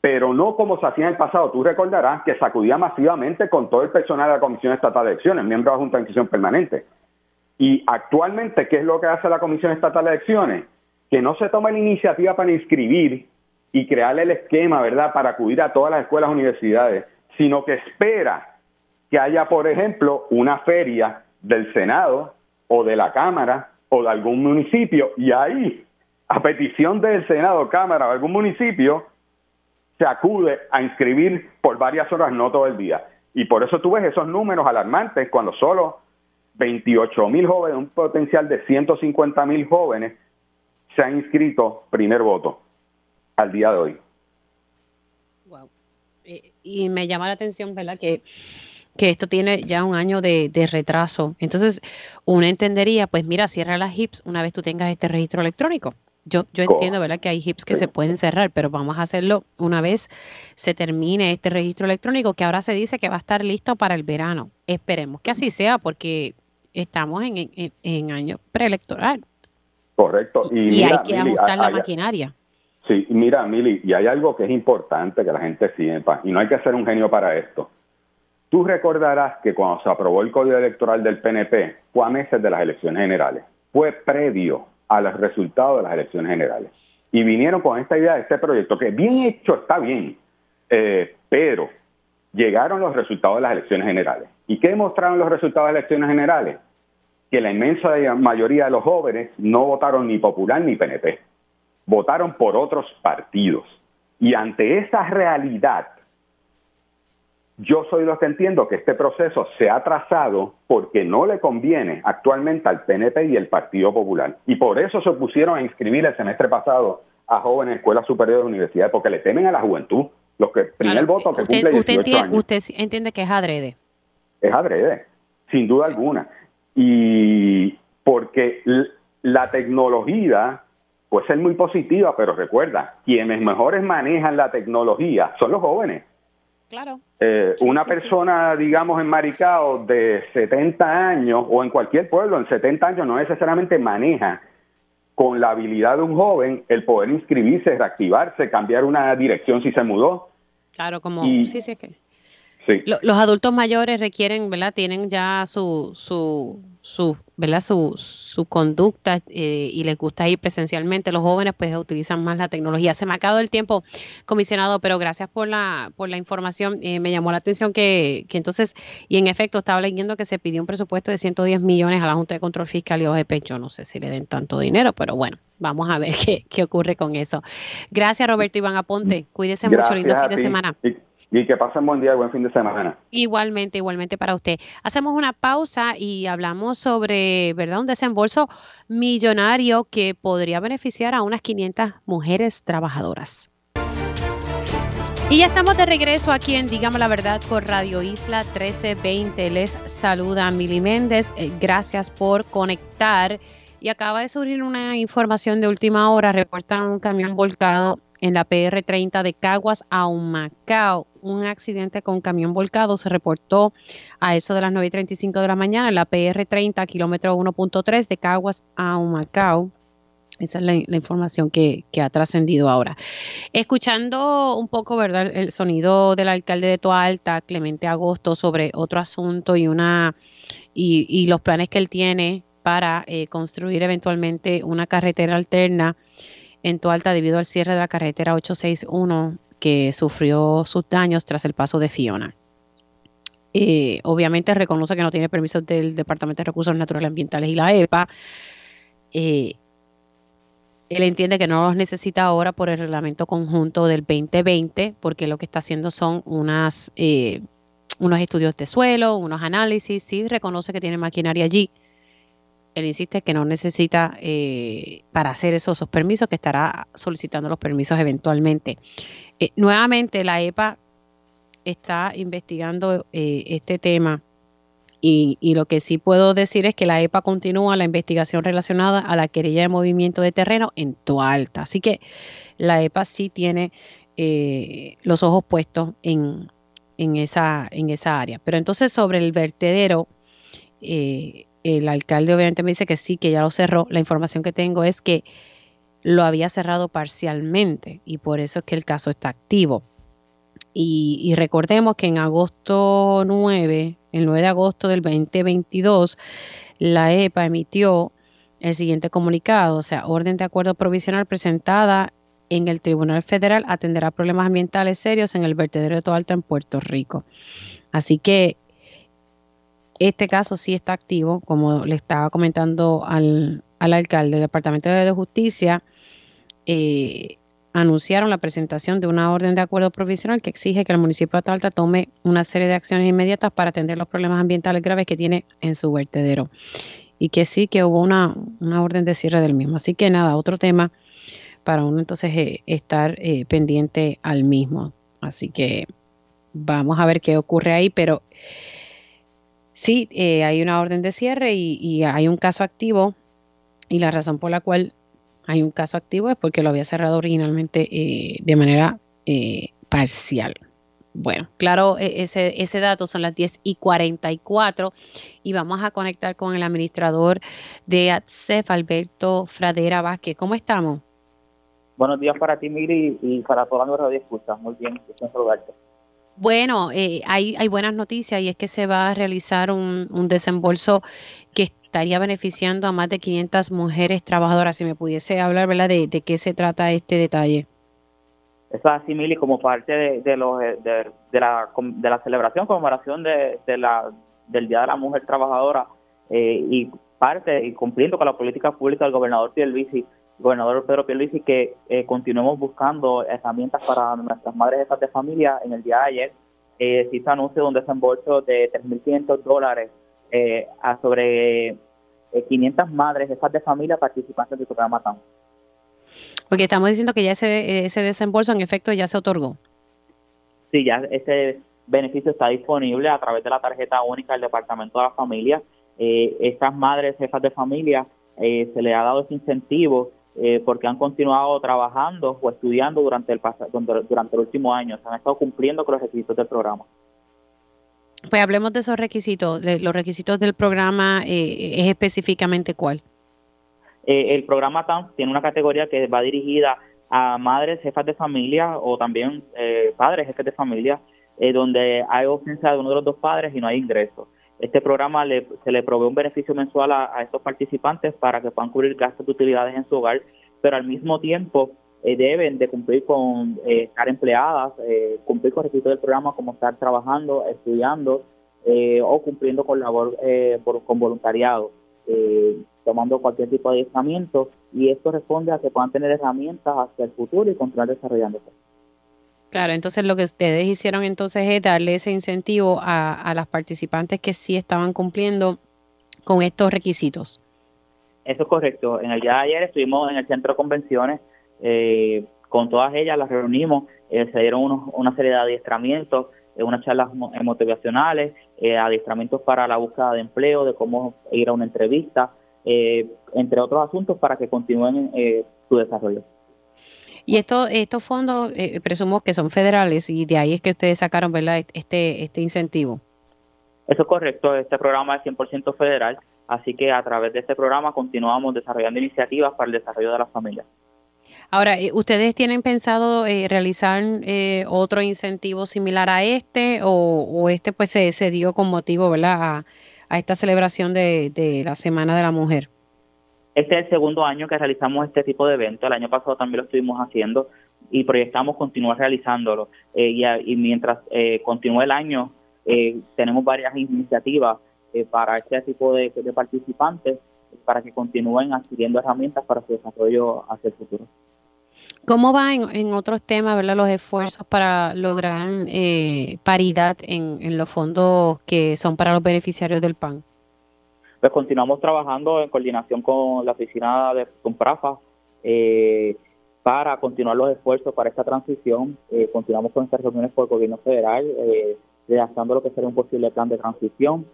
Pero no como se hacía en el pasado. Tú recordarás que sacudía masivamente con todo el personal de la Comisión Estatal de Elecciones, miembro de la Junta de Inscripción Permanente. Y actualmente, ¿qué es lo que hace la Comisión Estatal de Elecciones? que no se toma la iniciativa para inscribir y crearle el esquema, ¿verdad?, para acudir a todas las escuelas universidades, sino que espera que haya, por ejemplo, una feria del Senado o de la Cámara o de algún municipio y ahí, a petición del Senado, Cámara o algún municipio, se acude a inscribir por varias horas, no todo el día. Y por eso tú ves esos números alarmantes cuando solo 28 mil jóvenes, un potencial de 150 mil jóvenes, se han inscrito primer voto al día de hoy. Eh, y me llama la atención, ¿verdad? Que, que esto tiene ya un año de, retraso. Entonces, uno entendería, pues mira, cierra las HIPS una vez tú tengas este registro electrónico. Yo, yo entiendo, ¿verdad? Que hay HIPS que se pueden cerrar, pero vamos a hacerlo una vez se termine este registro electrónico que ahora se dice que va a estar listo para el verano. Esperemos que así sea porque estamos en, en, año preelectoral. Correcto. Y, hay que ajustar la maquinaria. Sí, mira, Mili, y hay algo que es importante que la gente sepa, y no hay que ser un genio para esto. Tú recordarás que cuando se aprobó el Código Electoral del PNP, fue a meses de las elecciones generales. Fue previo a los resultados de las elecciones generales. Y vinieron con esta idea de este proyecto, que bien hecho está bien, eh, pero llegaron los resultados de las elecciones generales. ¿Y qué demostraron los resultados de las elecciones generales? Que la inmensa mayoría de los jóvenes no votaron ni Popular ni PNP votaron por otros partidos. Y ante esa realidad, yo soy lo que entiendo que este proceso se ha trazado porque no le conviene actualmente al PNP y el Partido Popular. Y por eso se opusieron a inscribir el semestre pasado a jóvenes en escuelas superiores de universidades, porque le temen a la juventud. Los que primer voto que usted, cumple usted entiende, Usted entiende que es adrede. Es adrede, sin duda alguna. Y porque la tecnología puede ser muy positiva, pero recuerda, quienes mejores manejan la tecnología son los jóvenes. Claro. Eh, una persona, digamos, en Maricao de 70 años o en cualquier pueblo, en 70 años no necesariamente maneja con la habilidad de un joven el poder inscribirse, reactivarse, cambiar una dirección si se mudó. Claro, como sí, sí, que los adultos mayores requieren, ¿verdad? Tienen ya su, su, su ¿verdad? Su, su conducta eh, y les gusta ir presencialmente. Los jóvenes pues utilizan más la tecnología. Se me ha acabado el tiempo, comisionado, pero gracias por la, por la información. Eh, me llamó la atención que, que entonces, y en efecto, estaba leyendo que se pidió un presupuesto de 110 millones a la Junta de Control Fiscal y OGP. Yo no sé si le den tanto dinero, pero bueno, vamos a ver qué, qué ocurre con eso. Gracias, Roberto Iván Aponte. Cuídese mucho, lindo fin de semana. Y que pasen buen día, buen fin de semana. Igualmente, igualmente para usted. Hacemos una pausa y hablamos sobre, ¿verdad? Un desembolso millonario que podría beneficiar a unas 500 mujeres trabajadoras. Y ya estamos de regreso aquí en Dígame la Verdad por Radio Isla 1320. Les saluda Mili Méndez. Eh, gracias por conectar. Y acaba de surgir una información de última hora. Reportan un camión volcado en la PR30 de Caguas a Humacao. Un accidente con camión volcado se reportó a eso de las 9.35 de la mañana en la PR30, kilómetro 1.3 de Caguas a Humacao. Esa es la, información que, ha trascendido ahora. Escuchando un poco, ¿verdad? El sonido del alcalde de Toalta, Clemente Agosto, sobre otro asunto y una y, los planes que él tiene para eh, construir eventualmente una carretera alterna en Alta debido al cierre de la carretera 861 que sufrió sus daños tras el paso de Fiona. Eh, obviamente reconoce que no tiene permiso del Departamento de Recursos Naturales Ambientales y la EPA. Eh, él entiende que no los necesita ahora por el reglamento conjunto del 2020, porque lo que está haciendo son unas, eh, unos estudios de suelo, unos análisis, sí reconoce que tiene maquinaria allí, él insiste que no necesita eh, para hacer esos, permisos, que estará solicitando los permisos eventualmente. Eh, nuevamente, la EPA está investigando eh, este tema y, lo que sí puedo decir es que la EPA continúa la investigación relacionada a la querella de movimiento de terreno en Toalta. Así que la EPA sí tiene los ojos puestos en, en, esa, en esa área. Pero entonces sobre el vertedero, eh, el alcalde obviamente me dice que sí, que ya lo cerró. La información que tengo es que lo había cerrado parcialmente y por eso es que el caso está activo. Y, recordemos que en agosto 9, el 9 de agosto del 2022, la EPA emitió el siguiente comunicado, o sea, orden de acuerdo provisional presentada en el Tribunal Federal atenderá problemas ambientales serios en el vertedero de Toalta en Puerto Rico. Así que este caso sí está activo, como le estaba comentando al, alcalde del Departamento de Justicia. Eh, anunciaron la presentación de una orden de acuerdo provisional que exige que el municipio de Atalta tome una serie de acciones inmediatas para atender los problemas ambientales graves que tiene en su vertedero. Y que sí, que hubo una, orden de cierre del mismo. Así que nada, otro tema para uno entonces eh, estar eh, pendiente al mismo. Así que vamos a ver qué ocurre ahí, pero sí, eh, hay una orden de cierre y, hay un caso activo y la razón por la cual hay un caso activo es porque lo había cerrado originalmente eh, de manera eh, parcial. Bueno, claro, e, ese, ese dato son las 10 y 44 y vamos a conectar con el administrador de ATSEF, Alberto Fradera Vázquez. ¿Cómo estamos? Buenos días para ti, Miri, y para toda radio escucha. Muy bien, saludarte. Bueno, eh, hay, hay buenas noticias y es que se va a realizar un, un desembolso que estaría beneficiando a más de 500 mujeres trabajadoras. Si me pudiese hablar, ¿verdad?, de, de qué se trata este detalle. Eso es así, Mili, como parte de, de, los, de, de, la, de la celebración, conmemoración de, de la, del Día de la Mujer Trabajadora eh, y parte y cumpliendo con la política pública del gobernador Pierluisi, gobernador Pedro Pierluisi, que eh, continuemos buscando herramientas para nuestras madres estas de familia. En el día de ayer eh, se hizo anuncio un desembolso de 3.500 dólares eh, a sobre 500 madres estas de familia participantes del programa TAM. Porque estamos diciendo que ya ese, ese desembolso en efecto ya se otorgó. Sí, ya ese beneficio está disponible a través de la tarjeta única del Departamento de la Familia. Eh, estas madres, jefas de familia, eh, se les ha dado ese incentivo eh, porque han continuado trabajando o estudiando durante el, durante el último año. Se han estado cumpliendo con los requisitos del programa. Pues hablemos de esos requisitos. los requisitos del programa es específicamente cuál. Eh, el programa TAM tiene una categoría que va dirigida a madres, jefas de familia o también eh, padres, jefes de familia, eh, donde hay ausencia de uno de los dos padres y no hay ingresos. Este programa se le provee un beneficio mensual a, estos participantes para que puedan cubrir gastos de utilidades en su hogar, pero al mismo tiempo deben de cumplir con estar empleadas, cumplir con requisitos del programa como estar trabajando, estudiando o cumpliendo con labor con voluntariado tomando cualquier tipo de adiestramiento y esto responde a que puedan tener herramientas hacia el futuro y continuar desarrollándose. Claro, entonces lo que ustedes hicieron entonces es darle ese incentivo a, las participantes que sí estaban cumpliendo con estos requisitos. Eso es correcto. En el día de ayer estuvimos en el centro de convenciones, eh, con todas ellas las reunimos, eh, se dieron una serie de adiestramientos, eh, unas charlas motivacionales, adiestramientos para la búsqueda de empleo, de cómo ir a una entrevista, eh, entre otros asuntos, para que continúen eh, su desarrollo. Y esto, estos fondos, eh, presumo que son federales y de ahí es que ustedes sacaron ¿verdad? este, este incentivo. Eso es correcto, este programa es 100% federal, así que a través de este programa continuamos desarrollando iniciativas para el desarrollo de las familias. Ahora, ¿ustedes tienen pensado realizar otro incentivo similar a este o, este pues se, se, dio con motivo ¿verdad? a esta celebración de, la Semana de la Mujer? Este es el segundo año que realizamos este tipo de evento. El año pasado también lo estuvimos haciendo y proyectamos continuar realizándolo. Eh, y, mientras eh, continúe el año, eh, tenemos varias iniciativas para este tipo de, de participantes para que continúen adquiriendo herramientas para su desarrollo hacia el futuro. ¿Cómo va en, otros temas, ¿verdad? los esfuerzos para lograr eh, paridad en, los fondos que son para los beneficiarios del PAN? Pues continuamos trabajando en coordinación con la oficina de Comprafa eh, para continuar los esfuerzos para esta transición. Eh, continuamos con estas reuniones por el gobierno federal, eh, redactando lo que sería un posible plan de transición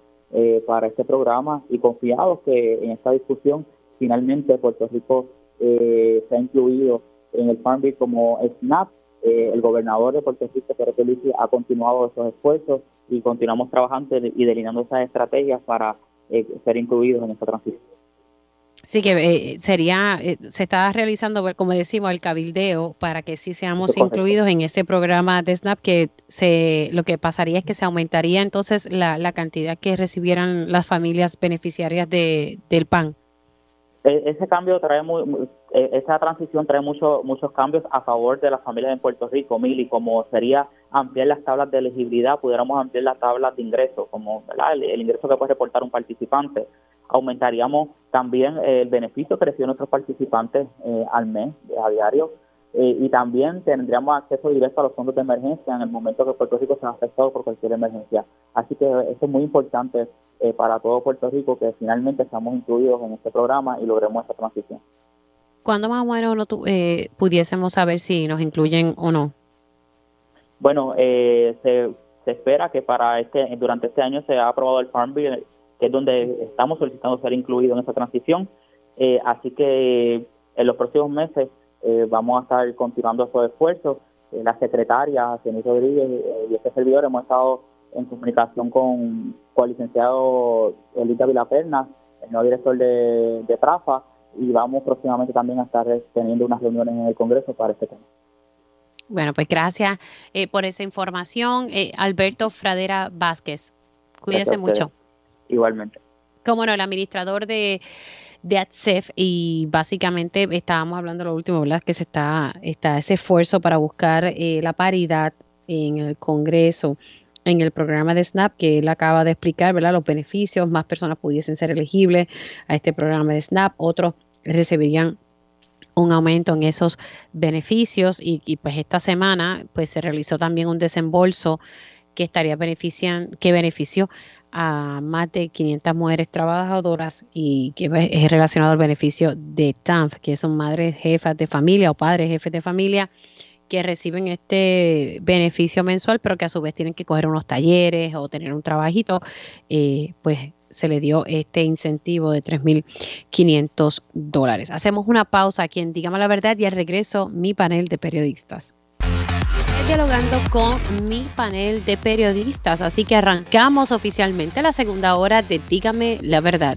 para este programa y confiados que en esta discusión finalmente Puerto Rico se ha incluido en el Farm como SNAP. Eh, el gobernador de Puerto Rico, Pedro Pierluisi, ha continuado esos esfuerzos y continuamos trabajando y delineando esas estrategias para eh, ser incluidos en esta transición. Sí, que eh, sería, se está realizando, como decimos, el cabildeo para que sí seamos incluidos en ese programa de SNAP, que se, lo que pasaría es que se aumentaría entonces la, la cantidad que recibieran las familias beneficiarias de, del PAN. E, ese cambio trae muy, e, esa transición trae muchos muchos cambios a favor de las familias en Puerto Rico, Mili, como sería ampliar las tablas de elegibilidad, pudiéramos ampliar las tablas de ingreso, como el, ingreso que puede reportar un participante. Aumentaríamos también el beneficio que reciben nuestros participantes eh, al mes, a diario, eh, y también tendríamos acceso directo a los fondos de emergencia en el momento que Puerto Rico se ha afectado por cualquier emergencia. Así que eso es muy importante eh, para todo Puerto Rico que finalmente estamos incluidos en este programa y logremos esa transición. ¿Cuándo más o menos eh, pudiésemos saber si nos incluyen o no? Bueno, se se espera que para este durante este año se ha aprobado el Farm Bill, que es donde estamos solicitando ser incluidos en esa transición. Eh, así que en los próximos meses eh, vamos a estar continuando esos esfuerzos. la secretaria, Jenny Rodríguez y este servidor hemos estado en comunicación con, con el licenciado Elita Vilaperna, el nuevo director de, de TRAFA, y vamos próximamente también a estar teniendo unas reuniones en el Congreso para este tema. Bueno, pues gracias eh, por esa información. Eh, Alberto Fradera Vázquez, cuídese mucho. Igualmente. Como no, el administrador de, de ATSEF y básicamente estábamos hablando lo último, ¿verdad? Que se está, está ese esfuerzo para buscar eh, la paridad en el Congreso en el programa de SNAP que él acaba de explicar, ¿verdad? Los beneficios, más personas pudiesen ser elegibles a este programa de SNAP, otros recibirían un aumento en esos beneficios y, pues esta semana pues se realizó también un desembolso que estaría beneficiando, que benefició a más de 500 mujeres trabajadoras y que es relacionado al beneficio de TANF, que son madres jefas de familia o padres jefes de familia que reciben este beneficio mensual, pero que a su vez tienen que coger unos talleres o tener un trabajito, eh, pues se le dio este incentivo de 3.500 dólares. Hacemos una pausa aquí en Dígame la Verdad y al regreso mi panel de periodistas. Dialogando con mi panel de periodistas, así que arrancamos oficialmente la segunda hora de Dígame la Verdad.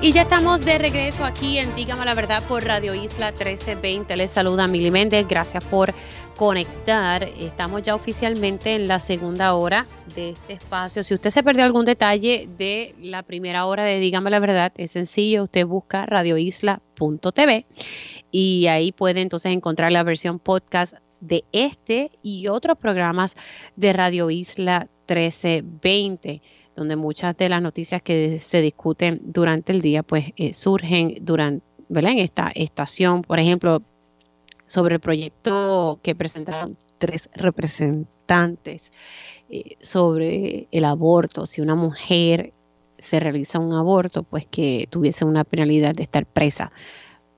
Y ya estamos de regreso aquí en Dígame la verdad por Radio Isla 1320. Les saluda Mili Méndez. Gracias por conectar. Estamos ya oficialmente en la segunda hora de este espacio. Si usted se perdió algún detalle de la primera hora de Dígame la Verdad, es sencillo. Usted busca radioisla.tv y ahí puede entonces encontrar la versión podcast de este y otros programas de Radio Isla 1320 donde muchas de las noticias que se discuten durante el día pues eh, surgen durante en esta estación, por ejemplo, sobre el proyecto que presentaron tres representantes eh, sobre el aborto, si una mujer se realiza un aborto, pues que tuviese una penalidad de estar presa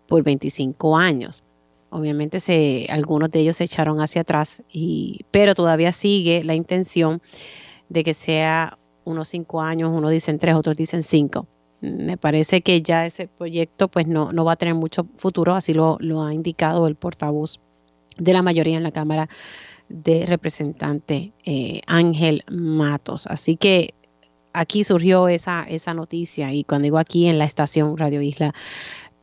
por 25 años. Obviamente algunos de ellos se echaron hacia atrás, pero todavía sigue la intención de que sea unos cinco años, unos dicen tres, otros dicen cinco me parece que ya ese proyecto pues no, no va a tener mucho futuro, así lo, lo, ha indicado el portavoz de la mayoría en la Cámara de Representantes, eh, Ángel Matos. Así que aquí surgió esa, esa noticia y cuando digo aquí en la estación Radio Isla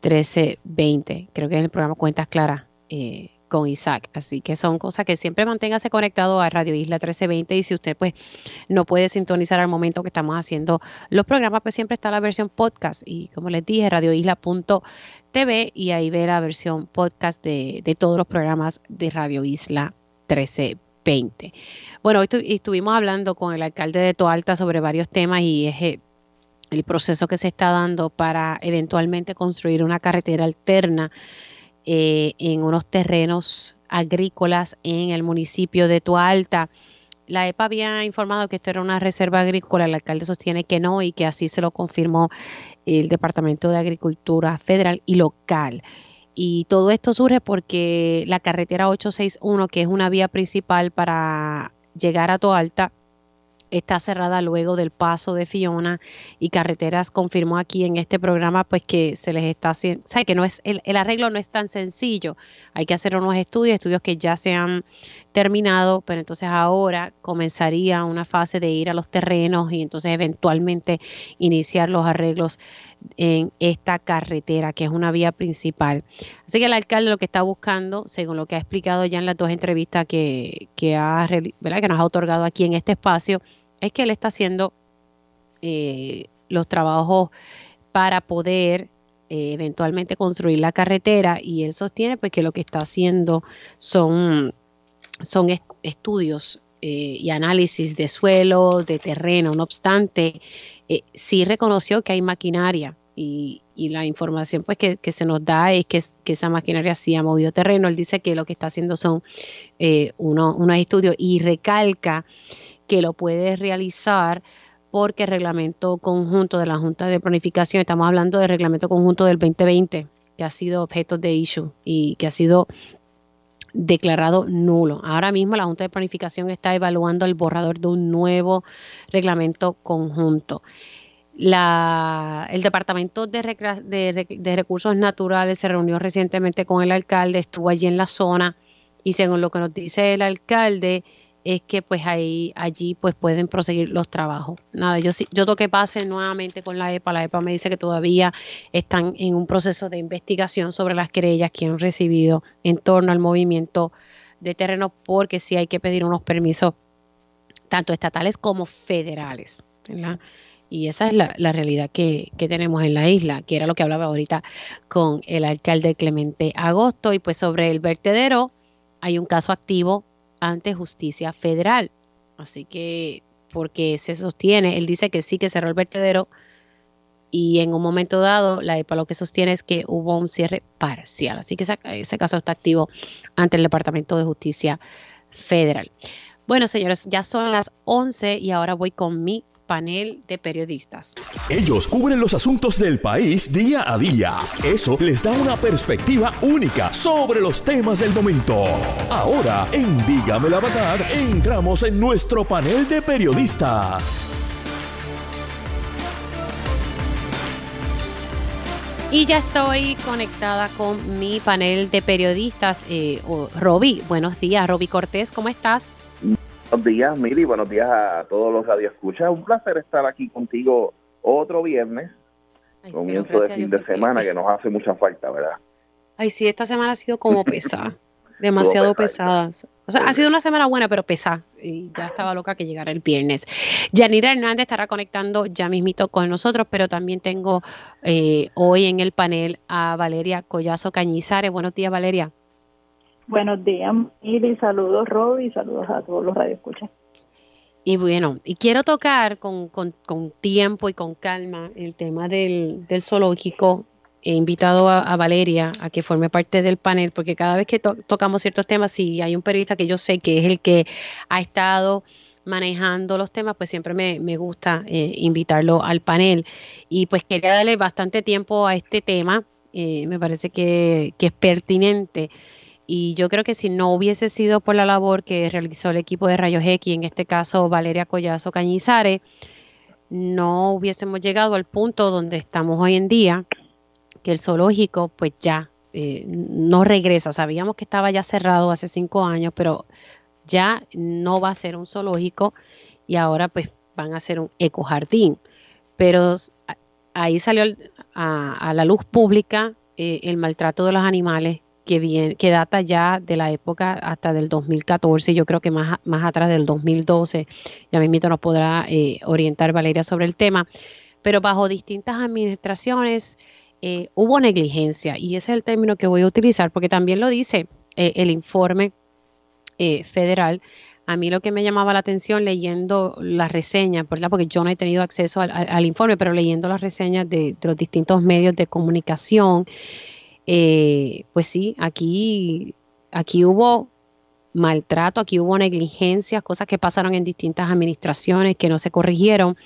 1320, creo que en el programa Cuentas Claras. Eh, con Isaac. Así que son cosas que siempre manténgase conectado a Radio Isla 1320 y si usted pues no puede sintonizar al momento que estamos haciendo los programas, pues siempre está la versión podcast y como les dije, radioisla.tv y ahí ve la versión podcast de, todos los programas de Radio Isla 1320. Bueno, hoy estuvimos hablando con el alcalde de Toalta sobre varios temas y es eh, el proceso que se está dando para eventualmente construir una carretera alterna eh, en unos terrenos agrícolas en el municipio de Tualta. La EPA había informado que esto era una reserva agrícola, el alcalde sostiene que no y que así se lo confirmó el Departamento de Agricultura Federal y Local. Y todo esto surge porque la carretera 861, que es una vía principal para llegar a Toalta, está cerrada luego del paso de Fiona y Carreteras confirmó aquí en este programa pues que se les está haciendo, sabe que no es el, el, arreglo no es tan sencillo, hay que hacer unos estudios, estudios que ya se han terminado, pero entonces ahora comenzaría una fase de ir a los terrenos y entonces eventualmente iniciar los arreglos en esta carretera que es una vía principal. Así que el alcalde lo que está buscando, según lo que ha explicado ya en las dos entrevistas que, que, ha, ¿verdad? que nos ha otorgado aquí en este espacio, es que él está haciendo eh, los trabajos para poder eh, eventualmente construir la carretera y él sostiene pues que lo que está haciendo son, son estudios eh, y análisis de suelo, de terreno, no obstante, sí reconoció que hay maquinaria y, la información pues que, se nos da es que, que, esa maquinaria sí ha movido terreno. Él dice que lo que está haciendo son unos estudios y recalca que lo puede realizar porque el reglamento conjunto de la Junta de Planificación, estamos hablando del reglamento conjunto del 2020, que ha sido objeto de issue y que ha sido declarado nulo. Ahora mismo la Junta de Planificación está evaluando el borrador de un nuevo reglamento conjunto. el Departamento de, Recursos Naturales se reunió recientemente con el alcalde, estuvo allí en la zona y según lo que nos dice el alcalde, es que pues ahí allí pues pueden proseguir los trabajos. Nada, yo yo toqué pase nuevamente con la EPA, la EPA me dice que todavía están en un proceso de investigación sobre las querellas que han recibido en torno al movimiento de terreno porque sí hay que pedir unos permisos tanto estatales como federales, Y esa es la, realidad que, que, tenemos en la isla, que era lo que hablaba ahorita con el alcalde Clemente Agosto. Y pues sobre el vertedero hay un caso activo ante justicia federal. Así que, porque se sostiene, él dice que sí que cerró el vertedero y en un momento dado la EPA lo que sostiene es que hubo un cierre parcial. Así que ese, caso está activo ante el Departamento de Justicia Federal. Bueno, señores, ya son las 11 y ahora voy con mi panel de periodistas. Ellos cubren los asuntos del país día a día. Eso les da una perspectiva única sobre los temas del momento. Ahora, en Dígame la Verdad, entramos en nuestro panel de periodistas. Y ya estoy conectada con mi panel de periodistas. Eh, Roby, buenos días. Roby Cortés, ¿cómo estás? Buenos días, Miri. Buenos días a todos los radioescuchas. Un placer estar aquí contigo otro viernes, comienzo de fin de semana que nos hace mucha falta, ¿verdad? Ay, sí, esta semana ha sido como pesada, demasiado pesada. O sea, ha sido una semana buena, pero pesada. Y ya estaba loca que llegara el viernes. Yanira Hernández estará conectando ya mismito con nosotros, pero también tengo eh, hoy en el panel a Valeria Collazo Cañizares. Buenos días, Valeria. Buenos días, Mili, saludos Roby, saludos a todos los radioescuchas. Y bueno, y quiero tocar con, con, tiempo y con calma el tema del, del zoológico. He invitado a, Valeria a que forme parte del panel, porque cada vez que tocamos ciertos temas, si hay un periodista que yo sé que es el que ha estado manejando los temas, pues siempre me, gusta eh, invitarlo al panel. Y pues quería darle bastante tiempo a este tema, eh, me parece que, que es pertinente. Y yo creo que si no hubiese sido por la labor que realizó el equipo de Rayos X, en este caso Valeria Collazo Cañizares, no hubiésemos llegado al punto donde estamos hoy en día, que el zoológico pues ya eh, no regresa. Sabíamos que estaba ya cerrado hace cinco años, pero ya no va a ser un zoológico y ahora pues van a ser un ecojardín. Pero ahí salió a, la luz pública eh, el maltrato de los animales que, viene, que data ya de la época hasta del 2014, yo creo que más, más atrás del 2012, ya mismo nos podrá eh, orientar Valeria sobre el tema, pero bajo distintas administraciones eh, hubo negligencia y ese es el término que voy a utilizar porque también lo dice eh, el informe federal. A mí lo que me llamaba la atención leyendo las reseñas, ¿verdad? porque yo no he tenido acceso al, informe, pero leyendo las reseñas de los distintos medios de comunicación, eh, pues sí, aquí, aquí hubo maltrato, aquí hubo negligencias, cosas que pasaron en distintas administraciones que no se corrigieron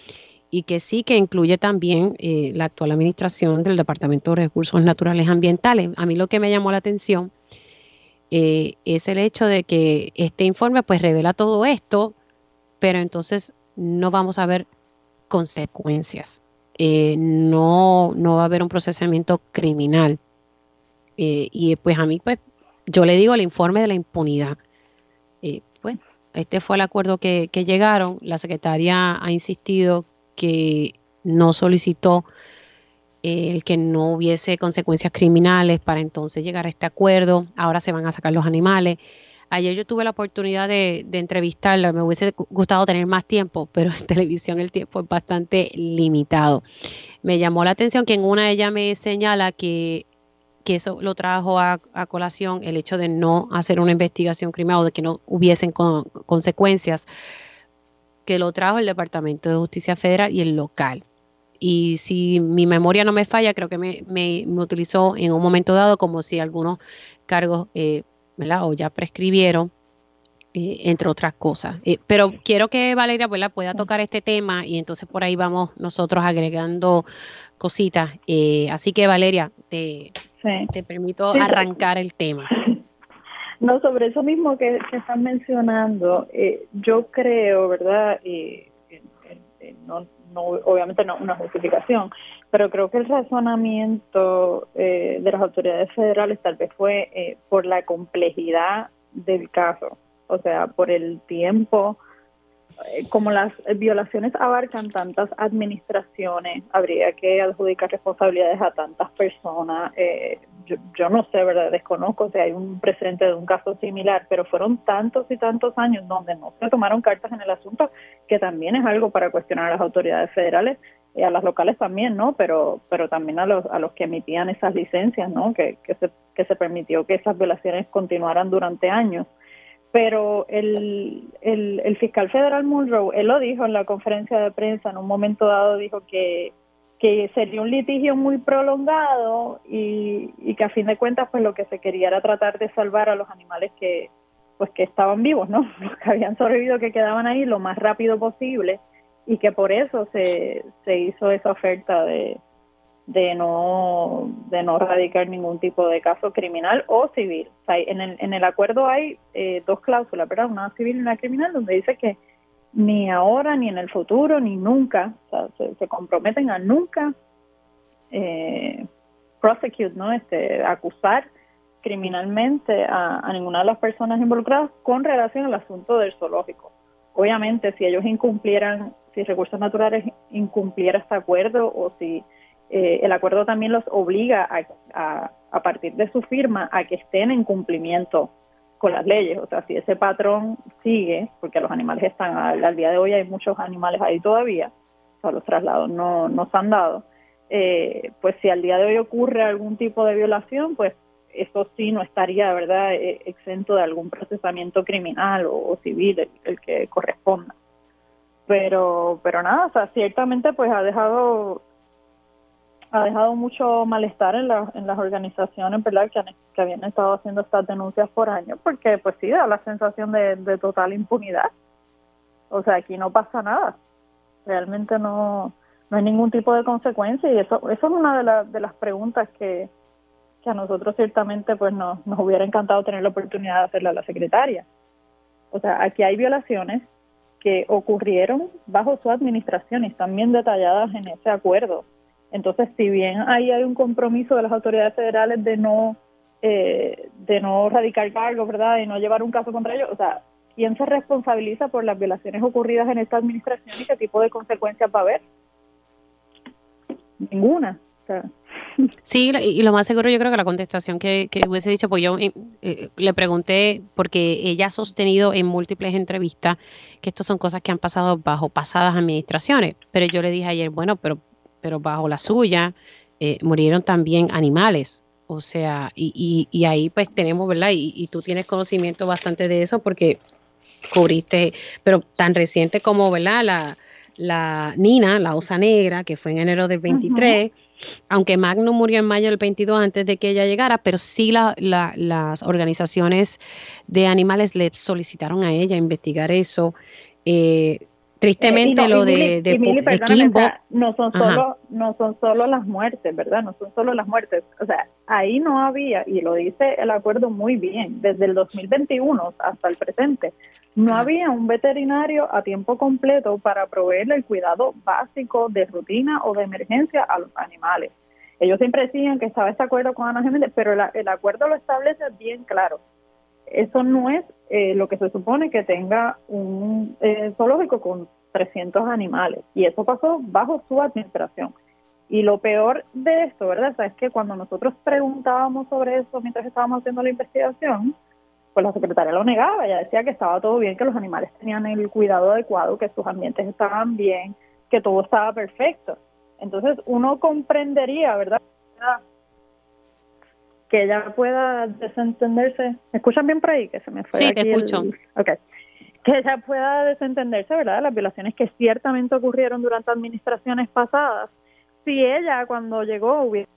y que sí que incluye también eh, la actual administración del Departamento de Recursos Naturales Ambientales. A mí lo que me llamó la atención eh, es el hecho de que este informe pues revela todo esto, pero entonces no vamos a ver consecuencias. no, no va a haber un procesamiento criminal. Eh, y pues a mí, pues, yo le digo el informe de la impunidad. Eh, pues, este fue el acuerdo que, llegaron. La secretaria ha insistido que no solicitó eh, el que no hubiese consecuencias criminales para entonces llegar a este acuerdo. Ahora se van a sacar los animales. Ayer yo tuve la oportunidad de, de, entrevistarla, me hubiese gustado tener más tiempo, pero en televisión el tiempo es bastante limitado. Me llamó la atención que en una ella me señala que que eso lo trajo a, colación el hecho de no hacer una investigación criminal o de que no hubiesen consecuencias, que lo trajo el Departamento de Justicia Federal y el local. Y si mi memoria no me falla, creo que me, me, utilizó en un momento dado como si algunos cargos, eh, ¿verdad? O ya prescribieron eh, entre otras cosas. Eh, pero quiero que Valeria pueda tocar este tema y entonces por ahí vamos nosotros agregando cositas. Eh, así que Valeria, te, te permito arrancar el tema. No, sobre eso mismo que, están mencionando, yo creo, ¿verdad? no, no, obviamente no una justificación, pero creo que el razonamiento de las autoridades federales tal vez fue por la complejidad del caso o sea, por el tiempo, eh, como las violaciones abarcan tantas administraciones, habría que adjudicar responsabilidades a tantas personas. Eh, yo, no sé, ¿verdad? Desconozco si hay un presente de un caso similar, pero fueron tantos y tantos años donde no se tomaron cartas en el asunto, que también es algo para cuestionar a las autoridades federales y a las locales también, ¿no? Pero, pero también a los, a los que emitían esas licencias, ¿no? Que, que, se, que se permitió que esas violaciones continuaran durante años pero el, el, fiscal federal Mulrow, él lo dijo en la conferencia de prensa, en un momento dado dijo que, que sería un litigio muy prolongado y, y que a fin de cuentas pues lo que se quería era tratar de salvar a los animales que pues que estaban vivos, ¿no? Los que habían sobrevivido, que quedaban ahí lo más rápido posible y que por eso se, se hizo esa oferta de, de no de no radicar ningún tipo de caso criminal o civil. en, el, en el acuerdo hay eh, dos cláusulas, ¿verdad? Una civil y una criminal, donde dice que ni ahora, ni en el futuro, ni nunca, se, comprometen a nunca eh, prosecute, ¿no? Este, acusar criminalmente a, a ninguna de las personas involucradas con relación al asunto del zoológico. Obviamente, si ellos incumplieran, si Recursos Naturales incumpliera este acuerdo o si eh, el acuerdo también los obliga a, a, partir de su firma a que estén en cumplimiento con las leyes. O sea, si ese patrón sigue, porque los animales están, al, día de hoy hay muchos animales ahí todavía, o sea, los traslados no, no se han dado, eh, pues si al día de hoy ocurre algún tipo de violación, pues eso sí no estaría, ¿verdad?, eh, exento de algún procesamiento criminal o, civil, el, el, que corresponda. Pero, pero nada, o sea, ciertamente pues ha dejado ha dejado mucho malestar en, en las organizaciones ¿verdad? Que, que habían estado haciendo estas denuncias por años, porque pues sí, da la sensación de, total impunidad. O sea, aquí no pasa nada. Realmente no, no hay ningún tipo de consecuencia y eso, eso es una de, de las preguntas que, que a nosotros ciertamente pues nos, nos hubiera encantado tener la oportunidad de hacerle a la secretaria. O sea, aquí hay violaciones que ocurrieron bajo su administración y están bien detalladas en ese acuerdo entonces, si bien ahí hay un compromiso de las autoridades federales de no eh, de no radicar cargos, ¿verdad? Y no llevar un caso contra ellos, o sea, ¿quién se responsabiliza por las violaciones ocurridas en esta administración y qué tipo de consecuencias va a haber? Ninguna. Sí, y lo más seguro yo creo que la contestación que, hubiese dicho, pues yo eh, eh, le pregunté, porque ella ha sostenido en múltiples entrevistas que esto son cosas que han pasado bajo pasadas administraciones, pero yo le dije ayer, bueno, pero pero bajo la suya eh, murieron también animales. O sea, y, y, ahí pues tenemos, ¿verdad? Y, tú tienes conocimiento bastante de eso porque cubriste, pero tan reciente como, ¿verdad? La, la Nina, la osa negra, que fue en enero del 23, aunque Magnum murió en mayo del 22 antes de que ella llegara, pero sí la, las organizaciones de animales le solicitaron a ella investigar eso. Eh, Tristemente eh, lo de, de, no son solo no son solo las muertes, ¿verdad? No son solo las muertes. O sea, ahí no había y lo dice el acuerdo muy bien, desde el 2021 hasta el presente, no había un veterinario a tiempo completo para proveerle el cuidado básico de rutina o de emergencia a los animales. Ellos siempre decían que estaba este acuerdo con Ana Jiménez, pero el acuerdo lo establece bien claro eso no es eh, lo que se supone que tenga un eh, zoológico con 300 animales. Y eso pasó bajo su administración. Y lo peor de esto, ¿verdad? es que cuando nosotros preguntábamos sobre eso mientras estábamos haciendo la investigación, pues la secretaria lo negaba. Ella decía que estaba todo bien, que los animales tenían el cuidado adecuado, que sus ambientes estaban bien, que todo estaba perfecto. Entonces uno comprendería, ¿verdad? Que ella pueda desentenderse. ¿Me escuchan bien por ahí? Que se me fue sí, te escucho. Okay. Que ella pueda desentenderse, ¿verdad? Las violaciones que ciertamente ocurrieron durante administraciones pasadas. Si ella cuando llegó hubiera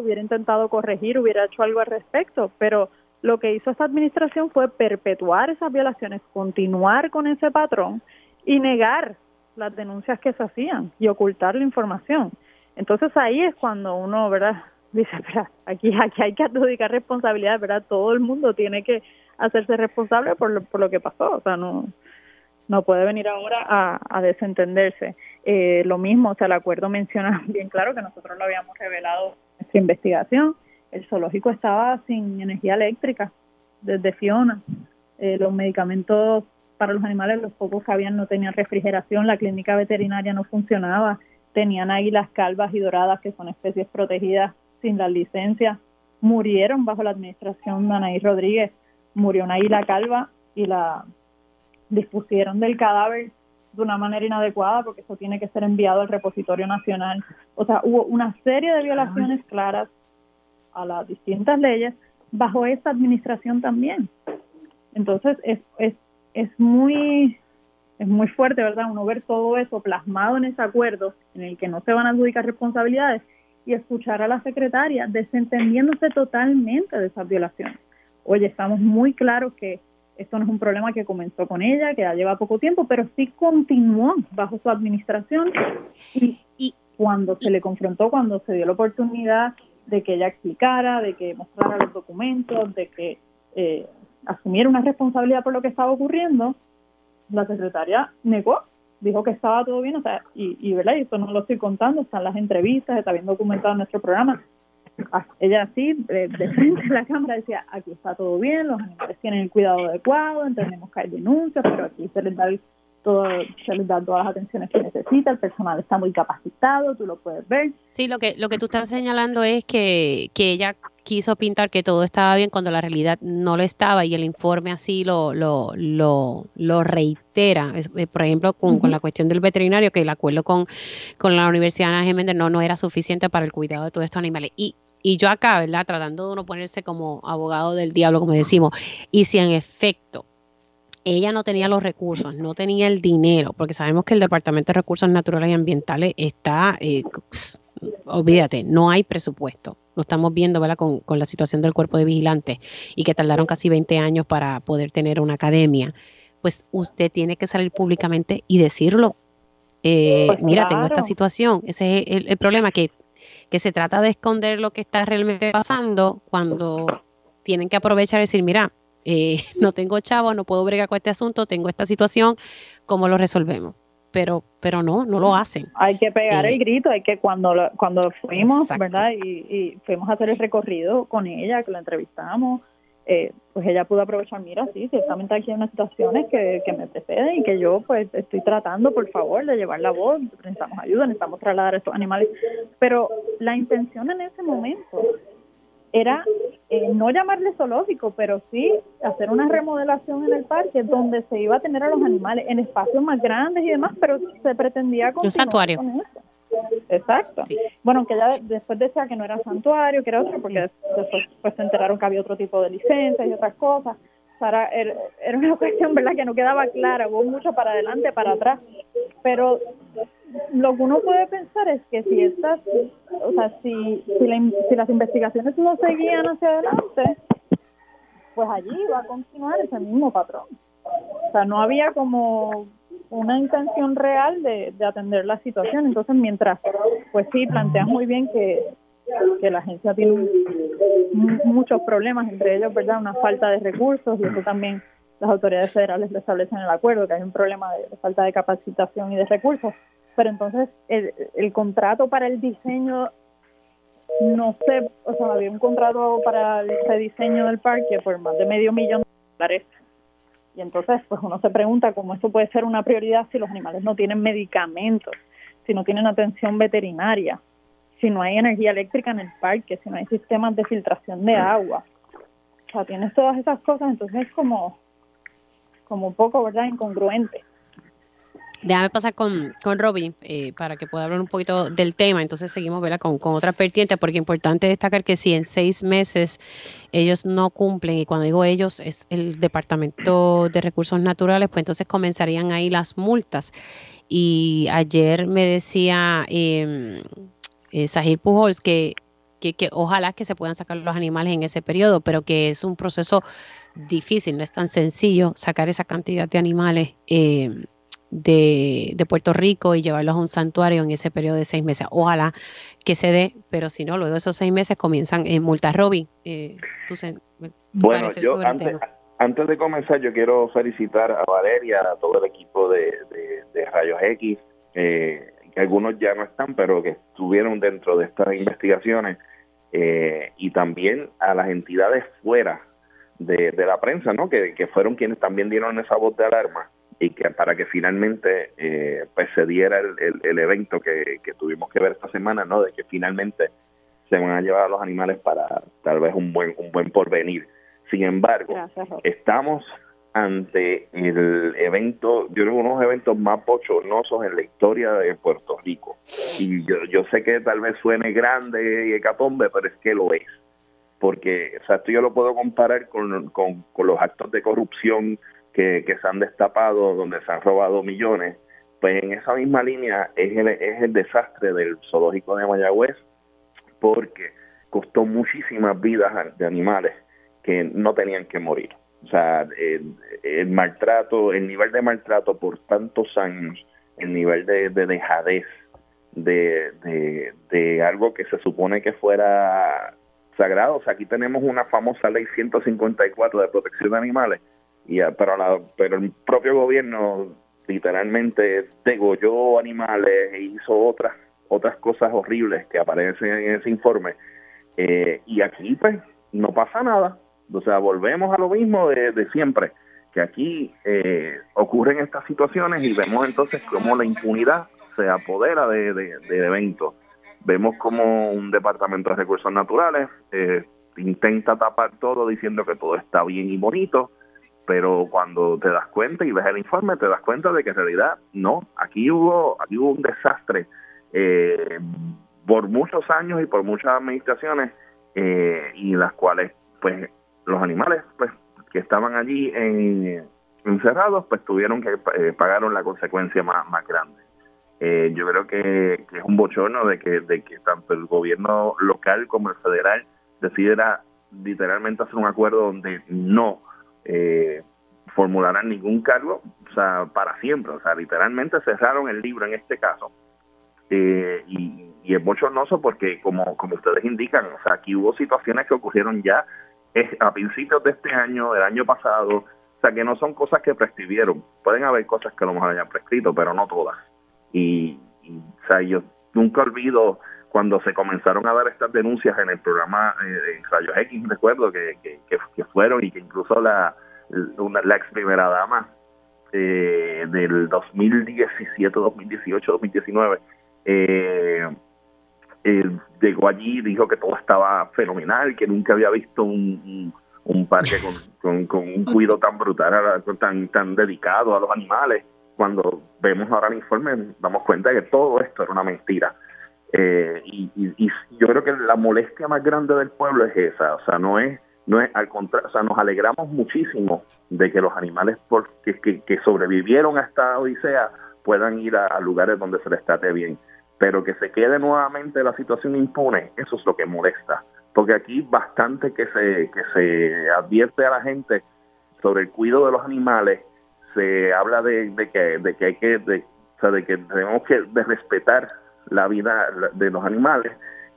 hubiera intentado corregir, hubiera hecho algo al respecto, pero lo que hizo esta administración fue perpetuar esas violaciones, continuar con ese patrón y negar las denuncias que se hacían y ocultar la información. Entonces ahí es cuando uno, ¿verdad? Dice, espera, aquí, aquí hay que adjudicar responsabilidad, ¿verdad? Todo el mundo tiene que hacerse responsable por lo, por lo que pasó, o sea, no, no puede venir ahora a, a desentenderse. Eh, lo mismo, o sea, el acuerdo menciona bien claro que nosotros lo habíamos revelado en nuestra investigación, el zoológico estaba sin energía eléctrica desde Fiona. Eh, los medicamentos para los animales, los pocos que habían, no tenían refrigeración, la clínica veterinaria no funcionaba, tenían águilas calvas y doradas, que son especies protegidas sin la licencia, murieron bajo la administración de Anaí Rodríguez. Murió una águila calva y la dispusieron del cadáver de una manera inadecuada porque eso tiene que ser enviado al repositorio nacional. O sea, hubo una serie de violaciones claras a las distintas leyes bajo esta administración también. Entonces es, es, es muy es muy fuerte, ¿verdad? Uno ver todo eso plasmado en ese acuerdo en el que no se van a adjudicar responsabilidades y escuchar a la secretaria desentendiéndose totalmente de esas violaciones. Oye, estamos muy claros que esto no es un problema que comenzó con ella, que ya lleva poco tiempo, pero sí continuó bajo su administración y, y cuando se le confrontó, cuando se dio la oportunidad de que ella explicara, de que mostrara los documentos, de que eh, asumiera una responsabilidad por lo que estaba ocurriendo, la secretaria negó, dijo que estaba todo bien, o sea, y, y ¿verdad? Y eso no lo estoy contando, están las entrevistas, está bien documentado en nuestro programa. Ah, ella así, de, frente a la cámara, decía, aquí está todo bien, los animales tienen el cuidado adecuado, entendemos que hay denuncias, pero aquí se les da el todo, se les da todas las atenciones que necesita, el personal está muy capacitado, tú lo puedes ver. Sí, lo que, lo que tú estás señalando es que, que ella quiso pintar que todo estaba bien cuando la realidad no lo estaba y el informe así lo, lo, lo, lo reitera. Eh, por ejemplo, con, con, la cuestión del veterinario, que el acuerdo con, con la Universidad de Ana no, no era suficiente para el cuidado de todos estos animales. Y y yo acá, ¿verdad? Tratando de uno ponerse como abogado del diablo, como decimos, y si en efecto ella no tenía los recursos, no tenía el dinero, porque sabemos que el Departamento de Recursos Naturales y Ambientales está, eh, olvídate, no hay presupuesto. Lo estamos viendo ¿verdad? Con, con, la situación del cuerpo de vigilantes y que tardaron casi 20 años para poder tener una academia. Pues usted tiene que salir públicamente y decirlo. Eh, pues mira, tengo esta situación. Ese es el, el problema, que, que se trata de esconder lo que está realmente pasando cuando tienen que aprovechar y decir, mira, eh, no tengo chavo, no puedo bregar con este asunto, tengo esta situación, ¿cómo lo resolvemos? Pero, pero no, no lo hacen. Hay que pegar el eh, grito, hay que cuando cuando fuimos, ¿verdad? Y, fuimos a hacer el recorrido con ella, que la entrevistamos, eh, pues ella pudo aprovechar, mira, sí, ciertamente aquí hay unas situaciones que, que me preceden y que yo pues estoy tratando, por favor, de llevar la voz, necesitamos ayuda, necesitamos trasladar a estos animales, pero la intención en ese momento era eh, no llamarle zoológico, pero sí hacer una remodelación en el parque donde se iba a tener a los animales en espacios más grandes y demás, pero se pretendía continuar Un santuario. con eso. Exacto. Bueno, aunque ya después decía que no era santuario, que era otro, porque después pues, se enteraron que había otro tipo de licencias y otras cosas. Para, era, una cuestión, ¿verdad?, que no quedaba clara, hubo mucho para adelante, para atrás, pero lo que uno puede pensar es que si estas, o sea, si, si, las investigaciones no seguían hacia adelante, pues allí va a continuar ese mismo patrón. O sea, no había como una intención real de atender la situación. Entonces, mientras, pues sí, planteas muy bien que, que la agencia tiene muchos problemas, entre ellos, ¿verdad?, una falta de recursos y eso también las autoridades federales lo establecen en el acuerdo, que hay un problema de falta de capacitación y de recursos pero entonces el, el contrato para el diseño no sé, o sea, había un contrato para el rediseño del parque por más de medio millón de dólares. Y entonces, pues uno se pregunta cómo esto puede ser una prioridad si los animales no tienen medicamentos, si no tienen atención veterinaria, si no hay energía eléctrica en el parque, si no hay sistemas de filtración de agua. O sea, tienes todas esas cosas, entonces es como, como un poco, ¿verdad?, incongruente. Déjame pasar con, con Robbie eh, para que pueda hablar un poquito del tema. Entonces seguimos ¿verdad? Con, con otra vertiente, porque es importante destacar que si en seis meses ellos no cumplen, y cuando digo ellos es el Departamento de Recursos Naturales, pues entonces comenzarían ahí las multas. Y ayer me decía eh, eh, Sahir Pujols que que, que, ojalá que se puedan sacar los animales en ese periodo, pero que es un proceso difícil, no es tan sencillo sacar esa cantidad de animales eh, de, de, Puerto Rico y llevarlos a un santuario en ese periodo de seis meses. Ojalá que se dé, pero si no, luego esos seis meses comienzan en multas. Robin, eh, bueno, yo antes, antes, de comenzar, yo quiero felicitar a Valeria, a todo el equipo de, de, Rayos X, eh, que algunos ya no están, pero que estuvieron dentro de estas investigaciones, eh, y también a las entidades fuera de, la prensa, ¿no? Que, que fueron quienes también dieron esa voz de alarma y que para que finalmente eh, pues se diera el, el, evento que, tuvimos que ver esta semana, ¿no? De que finalmente se van a llevar a los animales para tal vez un buen un buen porvenir. Sin embargo, estamos ante el evento, yo creo uno de los eventos más bochornosos en la historia de Puerto Rico. Y yo, yo sé que tal vez suene grande y hecatombe, pero es que lo es. Porque, o sea, esto yo lo puedo comparar con, con, con los actos de corrupción que, se han destapado, donde se han robado millones, pues en esa misma línea es el, es el desastre del zoológico de Mayagüez, porque costó muchísimas vidas de animales que no tenían que morir. O sea, el, maltrato, el nivel de maltrato por tantos años, el nivel de, dejadez de, de, de, algo que se supone que fuera sagrado. O sea, aquí tenemos una famosa ley 154 de protección de animales y pero, la, pero el propio gobierno literalmente degolló animales e hizo otras otras cosas horribles que aparecen en ese informe eh, y aquí pues no pasa nada o sea volvemos a lo mismo de, siempre que aquí eh, ocurren estas situaciones y vemos entonces cómo la impunidad se apodera de, de, eventos. Vemos como un departamento de recursos naturales eh, intenta tapar todo diciendo que todo está bien y bonito pero cuando te das cuenta y ves el informe te das cuenta de que en realidad no, aquí hubo, aquí hubo un desastre eh, por muchos años y por muchas administraciones eh, y las cuales pues los animales pues que estaban allí encerrados pues tuvieron que eh, pagaron la consecuencia más, más grande. Eh, yo creo que, es un bochorno de que, de que tanto el gobierno local como el federal decidiera literalmente hacer un acuerdo donde no eh, formularán ningún cargo, o sea, para siempre, o sea, literalmente cerraron el libro en este caso. Eh, y, es bochornoso porque, como, como ustedes indican, o sea, aquí hubo situaciones que ocurrieron ya a principios de este año, del año pasado, o sea, que no son cosas que prescribieron. Pueden haber cosas que a lo mejor hayan prescrito, pero no todas. Y, o sea, yo nunca olvido cuando se comenzaron a dar estas denuncias en el programa eh, en Rayos X, recuerdo que, que, fueron y que incluso la, la ex primera dama eh, del 2017, 2018, 2019, eh, llegó allí y dijo que todo estaba fenomenal, que nunca había visto un, parque con, un cuidado tan brutal, tan, tan dedicado a los animales. Cuando vemos ahora el informe, damos cuenta de que todo esto era una mentira. Eh, y, y, yo creo que la molestia más grande del pueblo es esa, o sea, no es, no es al contrario, o sea, nos alegramos muchísimo de que los animales porque, que, sobrevivieron a esta odisea puedan ir a, lugares donde se les trate bien, pero que se quede nuevamente la situación impune, eso es lo que molesta, porque aquí bastante que se, que se advierte a la gente sobre el cuidado de los animales, se habla de, que, de que hay que, de, o sea, de que tenemos que de respetar la vida de los animales,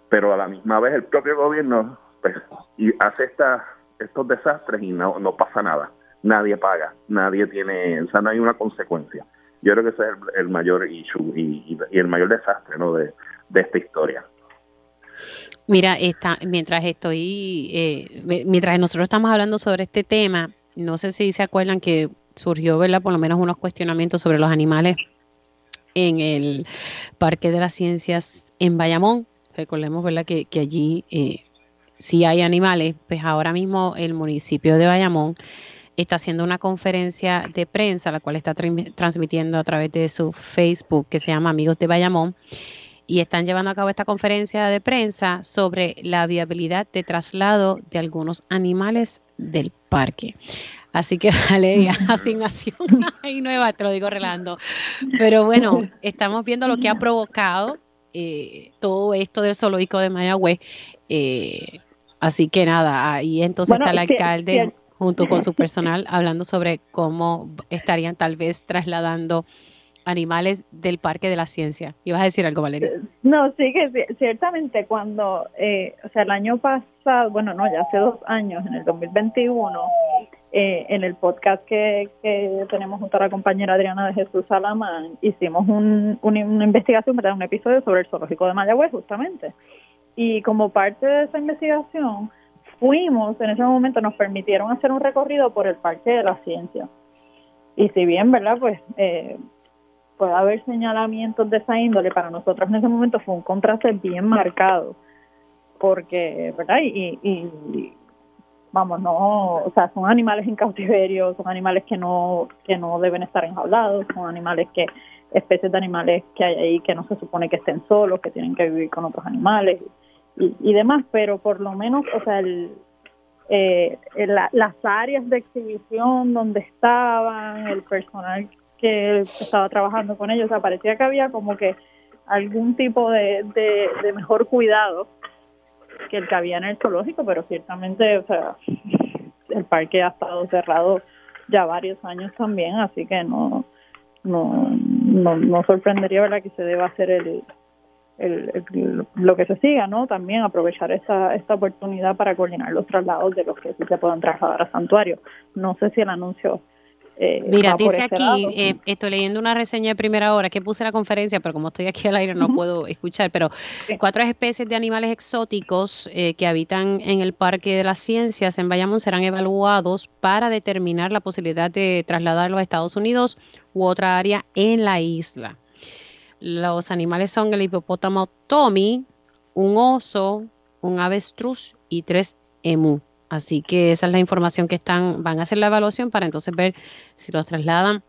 pero a la misma vez el propio gobierno pues, y hace esta, estos desastres y no, no pasa nada. Nadie paga, nadie tiene, o sea, no hay una consecuencia. Yo creo que ese es el, mayor issue y, el mayor desastre ¿no? de, esta historia. Mira, está, mientras estoy, eh, mientras nosotros estamos hablando sobre este tema, no sé si se acuerdan que surgió, ¿verdad? Por lo menos unos cuestionamientos sobre los animales en el Parque de las Ciencias en Bayamón. Recordemos, ¿verdad?, que, que allí eh, sí hay animales. Pues ahora mismo el municipio de Bayamón está haciendo una conferencia de prensa, la cual está transmitiendo a través de su Facebook, que se llama Amigos de Bayamón. Y están llevando a cabo esta conferencia de prensa sobre la viabilidad de traslado de algunos animales del parque. Así que Valeria, asignación ahí nueva, te lo digo relando. Pero bueno, estamos viendo lo que ha provocado eh, todo esto del zoológico de Mayagüez. Eh, así que nada, ahí entonces está el alcalde junto con su personal hablando sobre cómo estarían tal vez trasladando animales del Parque de la Ciencia. ¿Ibas a decir algo, Valeria? Eh, no, sí que ciertamente cuando, eh, o sea, el año pasado, bueno, no, ya hace dos años, en el 2021, eh, en el podcast que, que, tenemos junto a la compañera Adriana de Jesús Salamán, hicimos un, una investigación, ¿verdad? un episodio sobre el zoológico de Mayagüez, justamente. Y como parte de esa investigación, fuimos, en ese momento nos permitieron hacer un recorrido por el Parque de la Ciencia. Y si bien, ¿verdad? Pues eh, puede haber señalamientos de esa índole, para nosotros en ese momento fue un contraste bien marcado, porque, ¿verdad? Y, y, vamos, no, o sea, son animales en cautiverio, son animales que no, que no deben estar enjaulados, son animales que, especies de animales que hay ahí que no se supone que estén solos, que tienen que vivir con otros animales y, y demás, pero por lo menos, o sea, el, eh, las áreas de exhibición donde estaban, el personal que estaba trabajando con ellos, o sea, parecía que había como que algún tipo de, de, mejor cuidado que el que había en el zoológico, pero ciertamente, o sea, el parque ha estado cerrado ya varios años también, así que no no no, no sorprendería verdad que se deba hacer el, el, lo que se siga, ¿no? También aprovechar esta, esta oportunidad para coordinar los traslados de los que sí se puedan trasladar a santuario. No sé si el anuncio eh, Mira, dice aquí, eh, estoy leyendo una reseña de primera hora que puse la conferencia, pero como estoy aquí al aire no puedo escuchar, pero cuatro especies de animales exóticos eh, que habitan en el Parque de las Ciencias en Bayamón serán evaluados para determinar la posibilidad de trasladarlos a Estados Unidos u otra área en la isla. Los animales son el hipopótamo Tommy, un oso, un avestruz y tres emu. Así que esa es la información que están, van a hacer la evaluación para entonces ver si los trasladan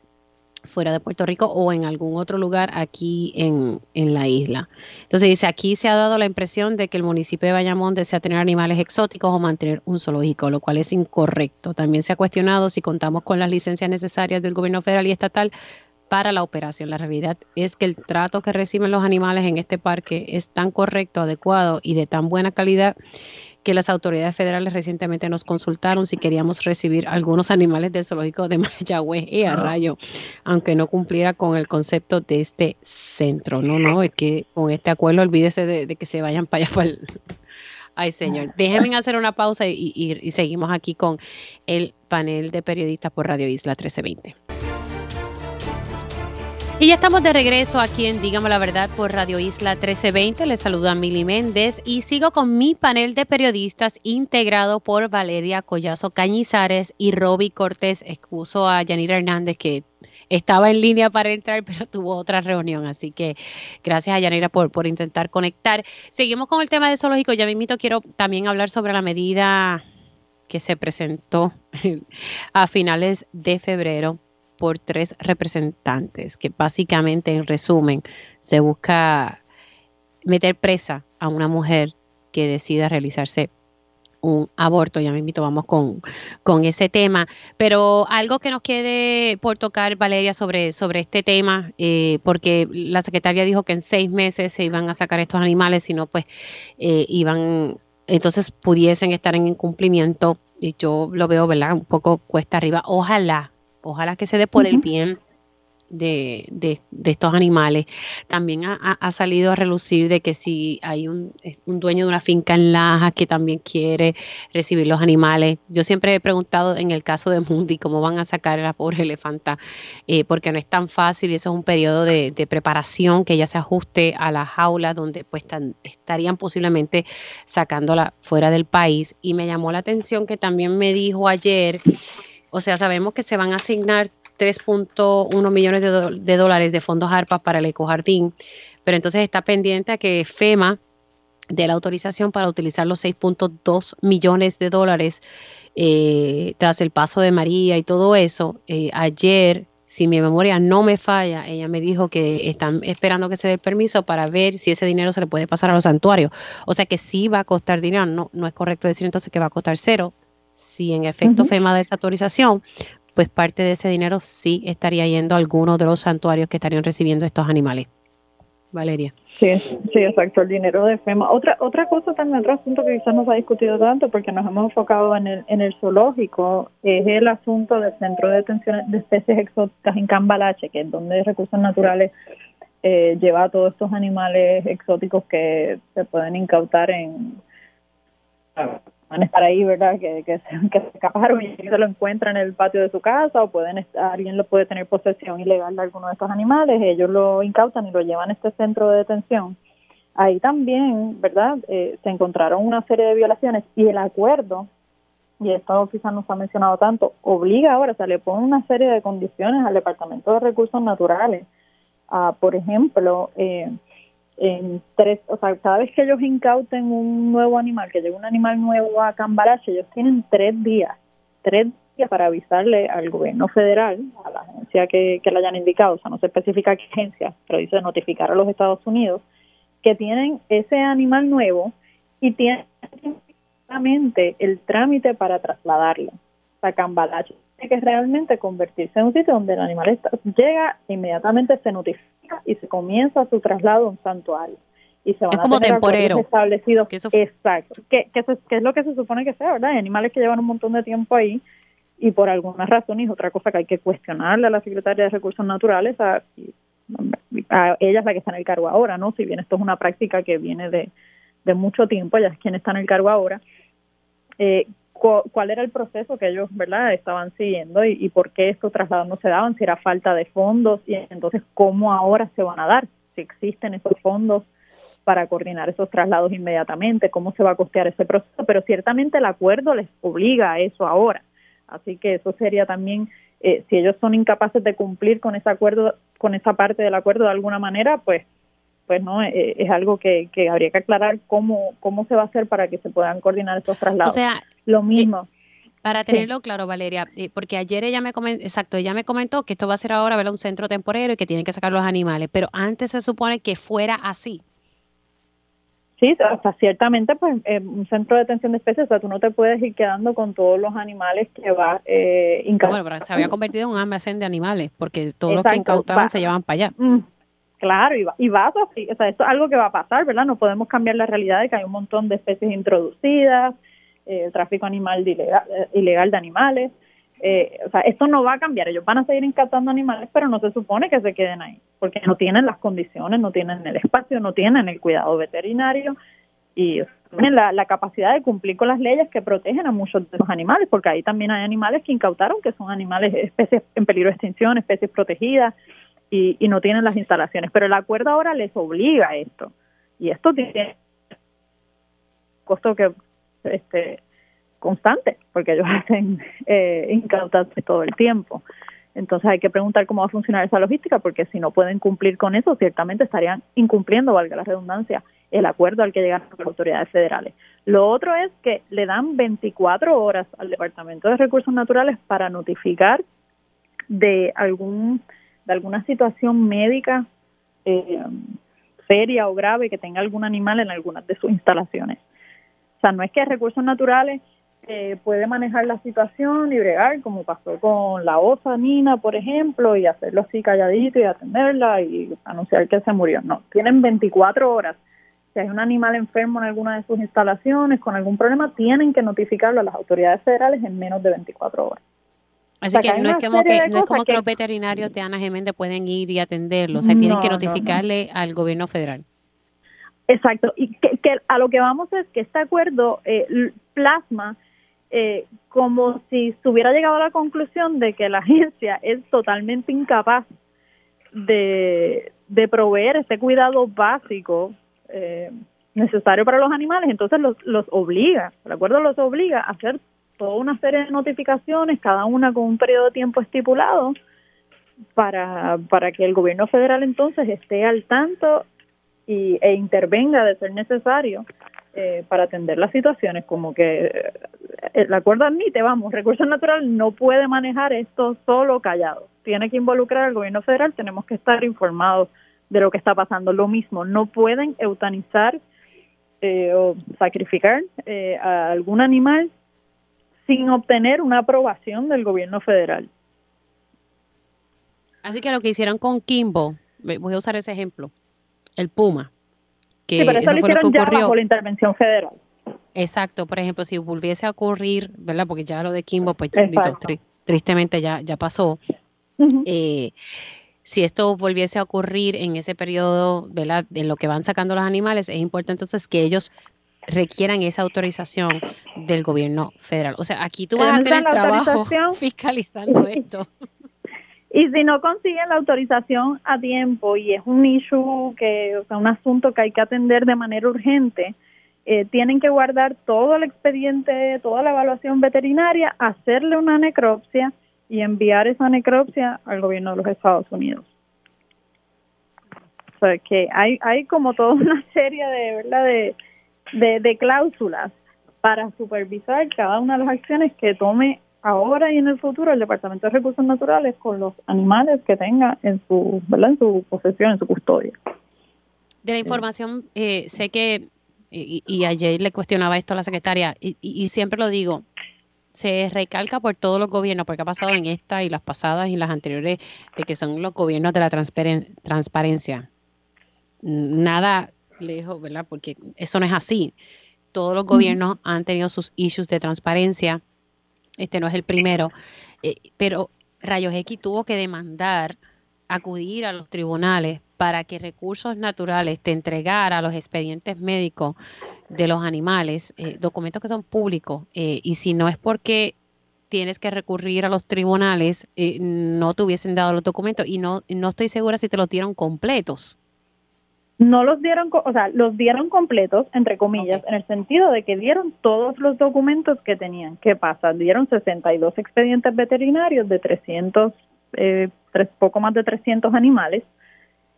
fuera de Puerto Rico o en algún otro lugar aquí en, en, la isla. Entonces dice, aquí se ha dado la impresión de que el municipio de Bayamón desea tener animales exóticos o mantener un zoológico, lo cual es incorrecto. También se ha cuestionado si contamos con las licencias necesarias del gobierno federal y estatal para la operación. La realidad es que el trato que reciben los animales en este parque es tan correcto, adecuado y de tan buena calidad que las autoridades federales recientemente nos consultaron si queríamos recibir algunos animales del zoológico de Mayagüez y a ah. rayo, aunque no cumpliera con el concepto de este centro. No, no, es que con este acuerdo olvídese de, que se vayan para allá para el... Ay, señor. Déjenme hacer una pausa y, y seguimos aquí con el panel de periodistas por Radio Isla 1320. Y ya estamos de regreso aquí en Dígame la Verdad por Radio Isla 1320. Les saluda Mili Méndez y sigo con mi panel de periodistas integrado por Valeria Collazo Cañizares y Roby Cortés. Excuso a Yanira Hernández que estaba en línea para entrar, pero tuvo otra reunión. Así que gracias a Yanira por, por intentar conectar. Seguimos con el tema de zoológico. Ya mismo quiero también hablar sobre la medida que se presentó a finales de febrero por tres representantes, que básicamente, en resumen, se busca meter presa a una mujer que decida realizarse un aborto. Ya me invito, vamos con, con ese tema. Pero algo que nos quede por tocar, Valeria, sobre, sobre este tema, eh, porque la secretaria dijo que en seis meses se iban a sacar estos animales, si no, pues eh, iban, entonces pudiesen estar en incumplimiento. Y yo lo veo, ¿verdad? Un poco cuesta arriba. Ojalá Ojalá que se dé por el bien de, de, estos animales. También ha, salido a relucir de que si hay un, un, dueño de una finca en Laja que también quiere recibir los animales. Yo siempre he preguntado en el caso de Mundi cómo van a sacar a la pobre elefanta, eh, porque no es tan fácil y eso es un periodo de, preparación que ya se ajuste a la jaula donde pues estarían posiblemente sacándola fuera del país. Y me llamó la atención que también me dijo ayer o sea, sabemos que se van a asignar 3.1 millones de, dólares de fondos ARPA para el ecojardín, pero entonces está pendiente a que FEMA dé la autorización para utilizar los 6.2 millones de dólares eh, tras el paso de María y todo eso. Eh, ayer, si mi memoria no me falla, ella me dijo que están esperando que se dé el permiso para ver si ese dinero se le puede pasar a los santuarios. O sea que sí va a costar dinero, no, no es correcto decir entonces que va a costar cero, si en efecto FEMA da esa autorización, pues parte de ese dinero sí estaría yendo a algunos de los santuarios que estarían recibiendo estos animales. Valeria. Sí, sí, exacto, el dinero de FEMA. Otra otra cosa también, otro asunto que quizás no se ha discutido tanto porque nos hemos enfocado en el, en el zoológico, es el asunto del Centro de Detención de Especies Exóticas en Cambalache, que es donde Recursos Naturales eh, lleva a todos estos animales exóticos que se pueden incautar en van a estar ahí, ¿verdad? Que, que, se escaparon y se lo encuentran en el patio de su casa o pueden estar, alguien lo puede tener posesión ilegal de alguno de estos animales, ellos lo incautan y lo llevan a este centro de detención. Ahí también, ¿verdad? Eh, se encontraron una serie de violaciones y el acuerdo, y esto quizás no se ha mencionado tanto, obliga ahora, o sea, le pone una serie de condiciones al Departamento de Recursos Naturales. a por ejemplo, eh, en tres, o sea, cada vez que ellos incauten un nuevo animal, que llegue un animal nuevo a Cambarache, ellos tienen tres días, tres días para avisarle al gobierno federal, a la agencia que, que le hayan indicado, o sea, no se especifica qué agencia, pero dice notificar a los Estados Unidos, que tienen ese animal nuevo y tienen el trámite para trasladarlo a Cambalache. Que realmente convertirse en un sitio donde el animal llega, inmediatamente se notifica y se comienza su traslado a un santuario. Y se van es como temporero. Establecidos. Exacto. Que, que, es lo que se supone que sea, ¿verdad? Hay animales que llevan un montón de tiempo ahí y por alguna razón, y es otra cosa que hay que cuestionarle a la Secretaría de Recursos Naturales, a, a ella es la que está en el cargo ahora, ¿no? Si bien esto es una práctica que viene de, de mucho tiempo, ella es quien está en el cargo ahora, eh, cuál era el proceso que ellos verdad estaban siguiendo y, por qué estos traslados no se daban, si era falta de fondos y entonces cómo ahora se van a dar, si existen esos fondos para coordinar esos traslados inmediatamente, cómo se va a costear ese proceso, pero ciertamente el acuerdo les obliga a eso ahora. Así que eso sería también, eh, si ellos son incapaces de cumplir con ese acuerdo, con esa parte del acuerdo de alguna manera, pues pues no eh, es algo que, que, habría que aclarar cómo cómo se va a hacer para que se puedan coordinar estos traslados. O sea, lo mismo. para tenerlo claro, Valeria, eh, porque ayer ella me comentó, exacto, ella me comentó que esto va a ser ahora un centro temporero y que tienen que sacar los animales, pero antes se supone que fuera así. Sí, o sea, ciertamente, pues, un centro de detención de especies, o sea, tú no te puedes ir quedando con todos los animales que va eh, Bueno, pero se había convertido en un almacén de animales, porque todos los que incautaban se llevaban para allá. Mm, Claro, y va, y va o sea, esto es algo que va a pasar, ¿verdad? No podemos cambiar la realidad de que hay un montón de especies introducidas, eh, el tráfico animal ilegal, eh, ilegal de animales, eh, o sea, esto no va a cambiar, ellos van a seguir incatando animales, pero no se supone que se queden ahí, porque no tienen las condiciones, no tienen el espacio, no tienen el cuidado veterinario y tienen la, la capacidad de cumplir con las leyes que protegen a muchos de los animales, porque ahí también hay animales que incautaron que son animales, especies en peligro de extinción, especies protegidas, y, y no tienen las instalaciones. Pero el acuerdo ahora les obliga a esto. Y esto tiene costo que este constante, porque ellos hacen eh, incautas todo el tiempo. Entonces hay que preguntar cómo va a funcionar esa logística, porque si no pueden cumplir con eso, ciertamente estarían incumpliendo, valga la redundancia, el acuerdo al que llegaron las autoridades federales. Lo otro es que le dan 24 horas al Departamento de Recursos Naturales para notificar de algún de alguna situación médica eh, seria o grave que tenga algún animal en algunas de sus instalaciones. Sea, no es que recursos naturales eh, puede manejar la situación y bregar, como pasó con la osa Nina, por ejemplo, y hacerlo así calladito y atenderla y anunciar que se murió. No, tienen 24 horas. Si hay un animal enfermo en alguna de sus instalaciones con algún problema, tienen que notificarlo a las autoridades federales en menos de 24 horas. Así que no es como que, no es como que, los veterinarios de Ana Geméndez pueden ir y atenderlo, o sea, tienen que notificarle al gobierno federal. Exacto, y que, a lo que vamos es que este acuerdo eh, plasma eh, como si se hubiera llegado a la conclusión de que la agencia es totalmente incapaz de, de proveer ese cuidado básico eh, necesario para los animales, entonces los, los obliga, el acuerdo los obliga a hacer toda una serie de notificaciones, cada una con un periodo de tiempo estipulado, para, para que el gobierno federal entonces esté al tanto y, e intervenga de ser necesario eh, para atender las situaciones, como que eh, el acuerdo admite, vamos, Recursos Naturales no puede manejar esto solo callado, tiene que involucrar al gobierno federal, tenemos que estar informados de lo que está pasando. Lo mismo, no pueden eutanizar eh, o sacrificar a algún animal sin obtener una aprobación del gobierno federal. Así que lo que hicieron con Kimbo, voy a usar ese ejemplo, el Puma. Que sí, pero eso, lo hicieron ya bajo la intervención federal. Exacto, por ejemplo, si volviese a ocurrir, ¿verdad? Porque ya lo de Kimbo, pues tristemente ya, ya pasó. eh, si esto volviese a ocurrir en ese periodo, ¿verdad? En lo que van sacando los animales, es importante entonces que ellos requieran esa autorización del gobierno federal. O sea, aquí tú vas a tener trabajo fiscalizando esto. Y si no consiguen la autorización a tiempo y es un issue que, o sea, un asunto que hay que atender de manera urgente, eh, tienen que guardar todo el expediente, toda la evaluación veterinaria, hacerle una necropsia y enviar esa necropsia al gobierno de los Estados Unidos. O sea, que hay, hay como toda una serie de, ¿verdad? De, de, cláusulas para supervisar cada una de las acciones que tome ahora y en el futuro el Departamento de Recursos Naturales con los animales que tenga en su, ¿verdad? En su posesión, en su custodia. De la información, eh, sé que y, ayer le cuestionaba esto a la secretaria, y, siempre lo digo, se recalca por todos los gobiernos, porque ha pasado en esta y las pasadas y las anteriores, de que son los gobiernos de la transparencia. Nada lejos, ¿verdad? Porque eso no es así. Todos los gobiernos han tenido sus issues de transparencia. Este no es el primero. Eh, pero Rayos X tuvo que demandar acudir a los tribunales para que recursos naturales te entregara los expedientes médicos de los animales, eh, documentos que son públicos, eh, y si no es porque tienes que recurrir a los tribunales, eh, no te hubiesen dado los documentos y no, no estoy segura si te los dieron completos. No los dieron, o sea, los dieron completos, entre comillas, en el sentido de que dieron todos los documentos que tenían. ¿Qué pasa? Dieron 62 expedientes veterinarios de 300, eh, tres, poco más de 300 animales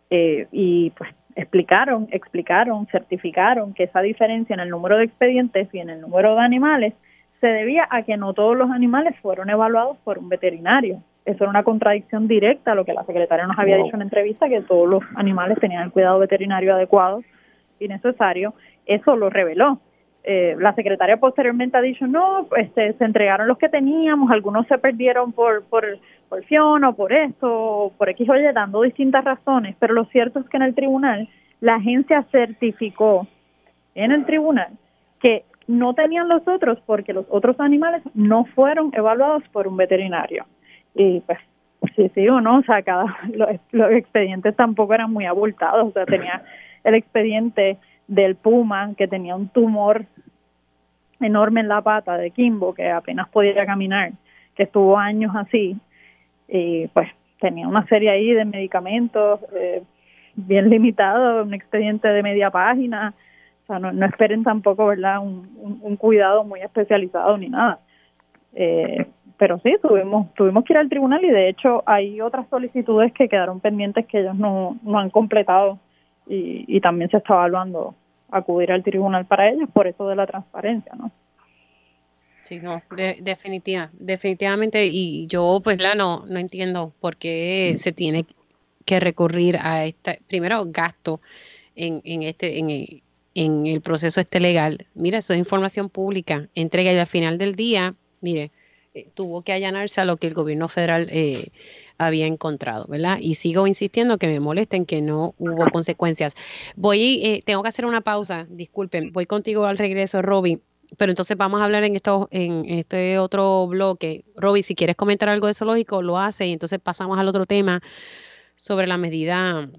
eh, y pues explicaron, explicaron, certificaron que esa diferencia en el número de expedientes y en el número de animales se debía a que no todos los animales fueron evaluados por un veterinario. Eso era una contradicción directa a lo que la secretaria nos había dicho en entrevista, que todos los animales tenían el cuidado veterinario adecuado y necesario. Eso lo reveló. Eh, la secretaria posteriormente ha dicho, no, este, se entregaron los que teníamos, algunos se perdieron por, por por o por esto, o por X o Y, dando distintas razones, pero lo cierto es que en el tribunal la agencia certificó en el tribunal que no tenían los otros porque los otros animales no fueron evaluados por un veterinario. Y pues, sí, sí o no, o sea, cada, los, los expedientes tampoco eran muy abultados, o sea, tenía el expediente del puma que tenía un tumor enorme en la pata de Kimbo que apenas podía caminar, que estuvo años así, y pues tenía una serie ahí de medicamentos eh, bien limitados, un expediente de media página, o sea, no, esperen tampoco, ¿verdad?, un, un, cuidado muy especializado ni nada. Eh, pero sí, tuvimos, tuvimos que ir al tribunal y de hecho hay otras solicitudes que quedaron pendientes que ellos no, no han completado y, y también se está evaluando acudir al tribunal para ellos por eso de la transparencia, ¿no? Sí, no, definitiva, definitivamente. Y yo, pues, la no, no entiendo por qué se tiene que recurrir a este, primero, gasto en, en este, en el, en el proceso este legal. Mira, eso es información pública, entrega y al final del día, mire, tuvo que allanarse a lo que el gobierno federal eh, había encontrado, ¿verdad? Y sigo insistiendo que me molesten que no hubo consecuencias. Voy, eh, tengo que hacer una pausa, disculpen, voy contigo al regreso, Robin pero entonces vamos a hablar en este otro bloque. Roby, si quieres comentar algo de zoológico, lo hace y entonces pasamos al otro tema sobre la medida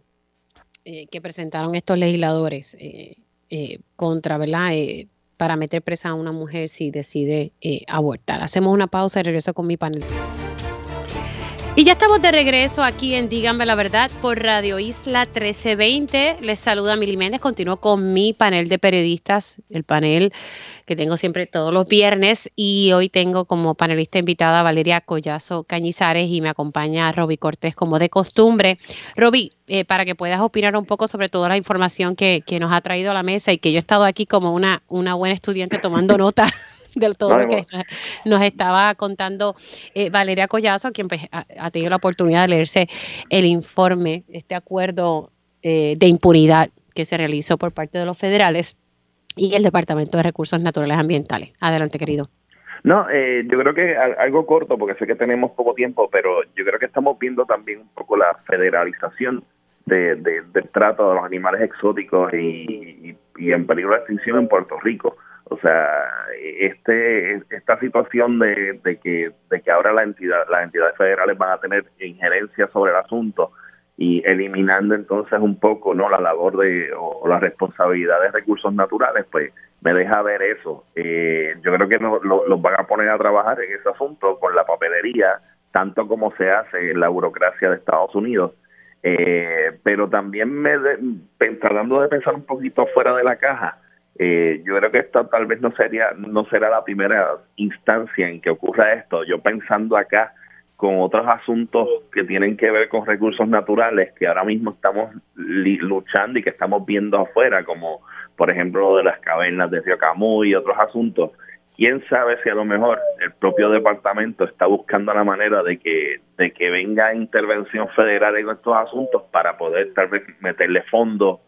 eh, que presentaron estos legisladores eh, eh, contra, ¿verdad? Para meter presa a una mujer si decide abortar. Hacemos una pausa y regreso con mi panel. Y ya estamos de regreso aquí en Díganme la Verdad por Radio Isla 1320. Les saluda Mili Méndez. Continúo con mi panel de periodistas, el panel que tengo siempre todos los viernes. Y hoy tengo como panelista invitada Valeria Collazo Cañizares y me acompaña Roby Cortés como de costumbre. Roby, eh, para que puedas opinar un poco sobre toda la información que, que, nos ha traído a la mesa y que yo he estado aquí como una, una buena estudiante tomando nota de todo lo que nos estaba contando eh, Valeria Collazo, a quien pues, ha, tenido la oportunidad de leerse el informe, este acuerdo eh, de impunidad que se realizó por parte de los federales y el Departamento de Recursos Naturales Ambientales. Adelante, querido. No, eh, yo creo que algo corto, porque sé que tenemos poco tiempo, pero yo creo que estamos viendo también un poco la federalización de, del trato de los animales exóticos y, en peligro de extinción en Puerto Rico. O sea, este esta situación de, de, que de que ahora la entidad las entidades federales van a tener injerencia sobre el asunto y eliminando entonces un poco no la labor de o, la responsabilidad de recursos naturales, pues me deja ver eso. Eh, yo creo que los van a poner a trabajar en ese asunto con la papelería, tanto como se hace en la burocracia de Estados Unidos eh, pero también me tratando de pensar un poquito fuera de la caja, eh, yo creo que esto tal vez no sería no será la primera instancia en que ocurra esto. Yo pensando acá con otros asuntos que tienen que ver con recursos naturales que ahora mismo estamos luchando y que estamos viendo afuera, como por ejemplo de las cavernas de Río Camuy y otros asuntos quién sabe si a lo mejor el propio departamento está buscando la manera de que de que venga intervención federal en estos asuntos para poder tal vez meterle fondos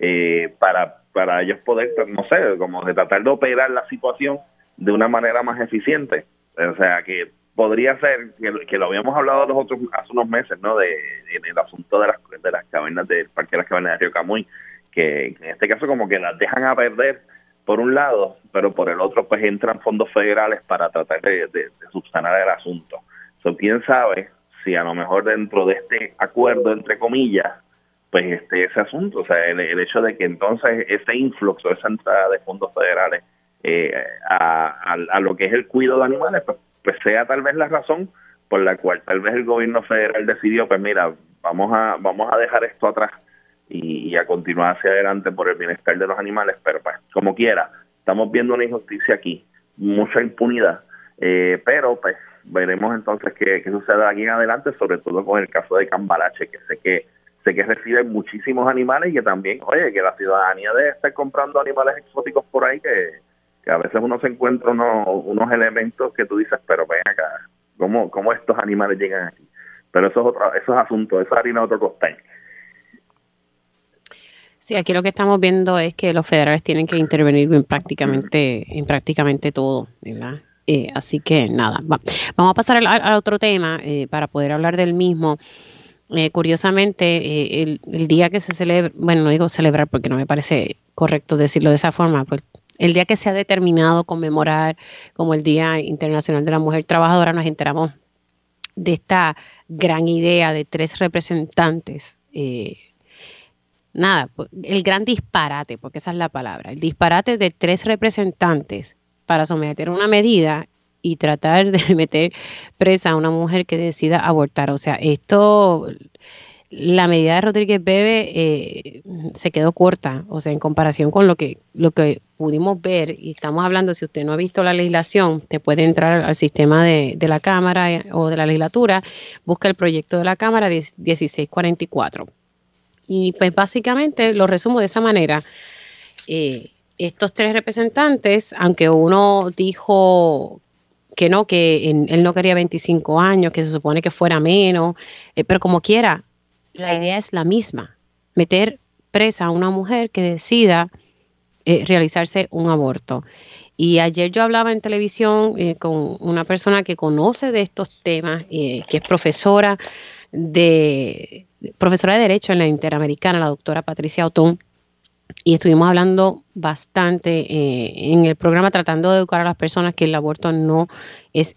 eh, para para ellos poder no sé como de tratar de operar la situación de una manera más eficiente o sea que podría ser que, lo habíamos hablado los otros hace unos meses no de, el asunto de las de las cavernas del parque de las cavernas de Río Camuy que en este caso como que las dejan a perder por un lado, pero por el otro pues entran fondos federales para tratar de, subsanar el asunto. So, ¿Quién sabe si a lo mejor dentro de este acuerdo, entre comillas, pues este ese asunto, o sea, el, hecho de que entonces ese influxo, esa entrada de fondos federales eh, a, a, lo que es el cuidado de animales, pues, pues sea tal vez la razón por la cual tal vez el gobierno federal decidió, pues mira, vamos a vamos a dejar esto atrás y, a continuar hacia adelante por el bienestar de los animales, pero pues como quiera, estamos viendo una injusticia aquí, mucha impunidad, eh, pero pues veremos entonces qué, qué sucede aquí en adelante, sobre todo con el caso de Cambalache, que sé que sé que reciben muchísimos animales y que también, oye, que la ciudadanía debe estar comprando animales exóticos por ahí que, a veces uno se encuentra unos elementos que tú dices, pero ven acá, ¿cómo, cómo estos animales llegan aquí? Pero eso es otro, eso es asunto, eso es harina de otro costal. Sí, aquí lo que estamos viendo es que los federales tienen que intervenir en prácticamente, en prácticamente todo, ¿verdad? Eh, así que nada, vamos a pasar al, otro tema eh, para poder hablar del mismo. Eh, curiosamente, el, día que se celebra, bueno, no digo celebrar porque no me parece correcto decirlo de esa forma, pues el día que se ha determinado conmemorar como el Día Internacional de la Mujer Trabajadora, nos enteramos de esta gran idea de tres representantes nada, el gran disparate, porque esa es la palabra, el disparate de tres representantes para someter una medida y tratar de meter presa a una mujer que decida abortar. O sea, esto, la medida de Rodríguez Bebe eh, se quedó corta, o sea, en comparación con lo que, lo que pudimos ver, y estamos hablando, si usted no ha visto la legislación, te puede entrar al sistema de, de la Cámara eh, o de la legislatura, busca el proyecto de la Cámara 1644 y pues básicamente lo resumo de esa manera. Eh, estos tres representantes, aunque uno dijo que no, que él no quería 25 años, que se supone que fuera menos, eh, pero como quiera, la idea es la misma, meter presa a una mujer que decida eh, realizarse un aborto. Y ayer yo hablaba en televisión con una persona que conoce de estos temas, que es profesora de profesora de Derecho en la Interamericana, la doctora Patricia Otón, y estuvimos hablando bastante eh, en el programa tratando de educar a las personas que el aborto no es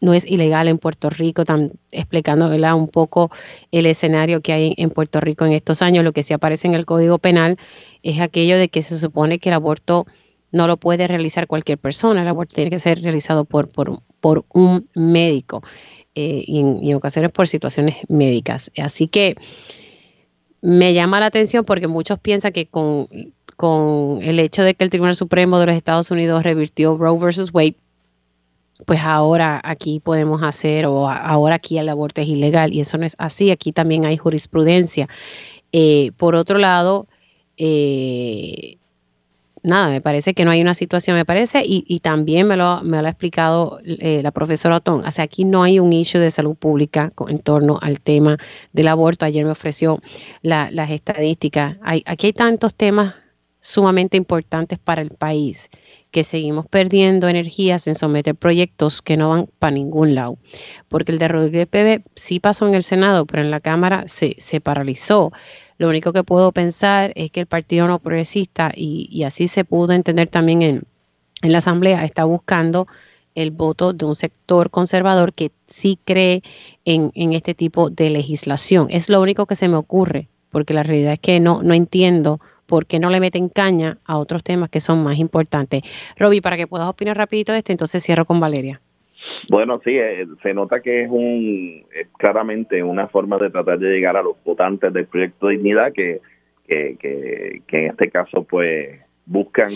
no es ilegal en Puerto Rico, tan, explicando un poco el escenario que hay en Puerto Rico en estos años. Lo que sí aparece en el Código Penal es aquello de que se supone que el aborto no lo puede realizar cualquier persona, el aborto tiene que ser realizado por, por, por un médico. Eh, y, en, ocasiones por situaciones médicas. Así que me llama la atención porque muchos piensan que con, el hecho de que el Tribunal Supremo de los Estados Unidos revirtió Roe versus Wade, pues ahora aquí podemos hacer o ahora aquí el aborto es ilegal y eso no es así, aquí también hay jurisprudencia. Eh, por otro lado, eh, nada, me parece que no hay una situación, me parece, y, también me lo, me lo ha explicado eh, la profesora Otón, o sea, aquí no hay un issue de salud pública en torno al tema del aborto. Ayer me ofreció las estadísticas. Hay, aquí hay tantos temas sumamente importantes para el país, que seguimos perdiendo energías en someter proyectos que no van para ningún lado. Porque el de Rodríguez PB sí pasó en el Senado, pero en la Cámara se, se paralizó. Lo único que puedo pensar es que el Partido No Progresista, y, así se pudo entender también en, en la Asamblea, está buscando el voto de un sector conservador que sí cree en, en, este tipo de legislación. Es lo único que se me ocurre, porque la realidad es que no, no entiendo por qué no le meten caña a otros temas que son más importantes. Roby, para que puedas opinar rapidito de este, entonces cierro con Valeria. Bueno, sí, eh, se nota que es un claramente una forma de tratar de llegar a los votantes del proyecto Dignidad que, que, que, en este caso pues buscan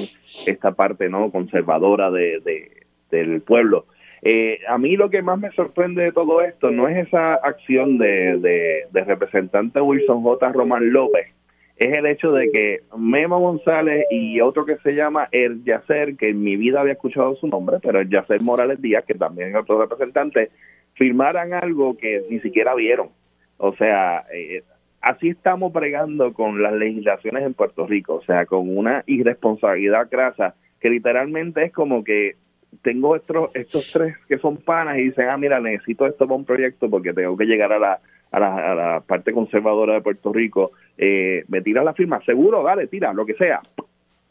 esta parte no conservadora de, del pueblo. Eh, a mí lo que más me sorprende de todo esto no es esa acción de, de representante Wilson J. Román López, es el hecho de que Memo González y otro que se llama El Yacer, que en mi vida había escuchado su nombre, pero El Yacer Morales Díaz, que también es otro representante, firmaran algo que ni siquiera vieron. O sea, eh, así estamos bregando con las legislaciones en Puerto Rico, o sea, con una irresponsabilidad grasa que literalmente es como que tengo estos, estos tres que son panas y dicen, ah, mira, necesito esto para un proyecto porque tengo que llegar a la, a la, parte conservadora de Puerto Rico, eh, me tira la firma, seguro, dale, tira, lo que sea.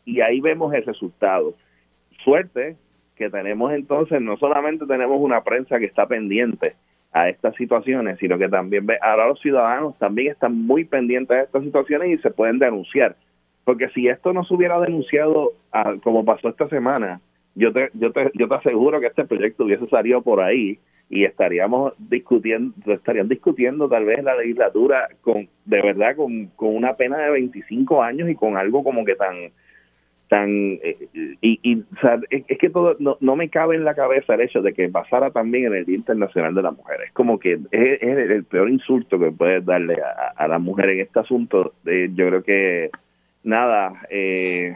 Y ahí vemos el resultado. Suerte que tenemos entonces, no solamente tenemos una prensa que está pendiente a estas situaciones, sino que también ahora los ciudadanos también están muy pendientes de estas situaciones y se pueden denunciar. Porque si esto no se hubiera denunciado como pasó esta semana, yo te, yo, te, yo te aseguro que este proyecto hubiese salido por ahí y estaríamos discutiendo, estarían discutiendo tal vez la legislatura con, de verdad, con, con una pena de 25 años y con algo como que tan, tan, eh, y, y es, que todo, no, no me cabe en la cabeza el hecho de que pasara también en el Día Internacional de la Mujer. Es como que es, el, peor insulto que puedes darle a, la mujer en este asunto. Eh, yo creo que, nada, eh,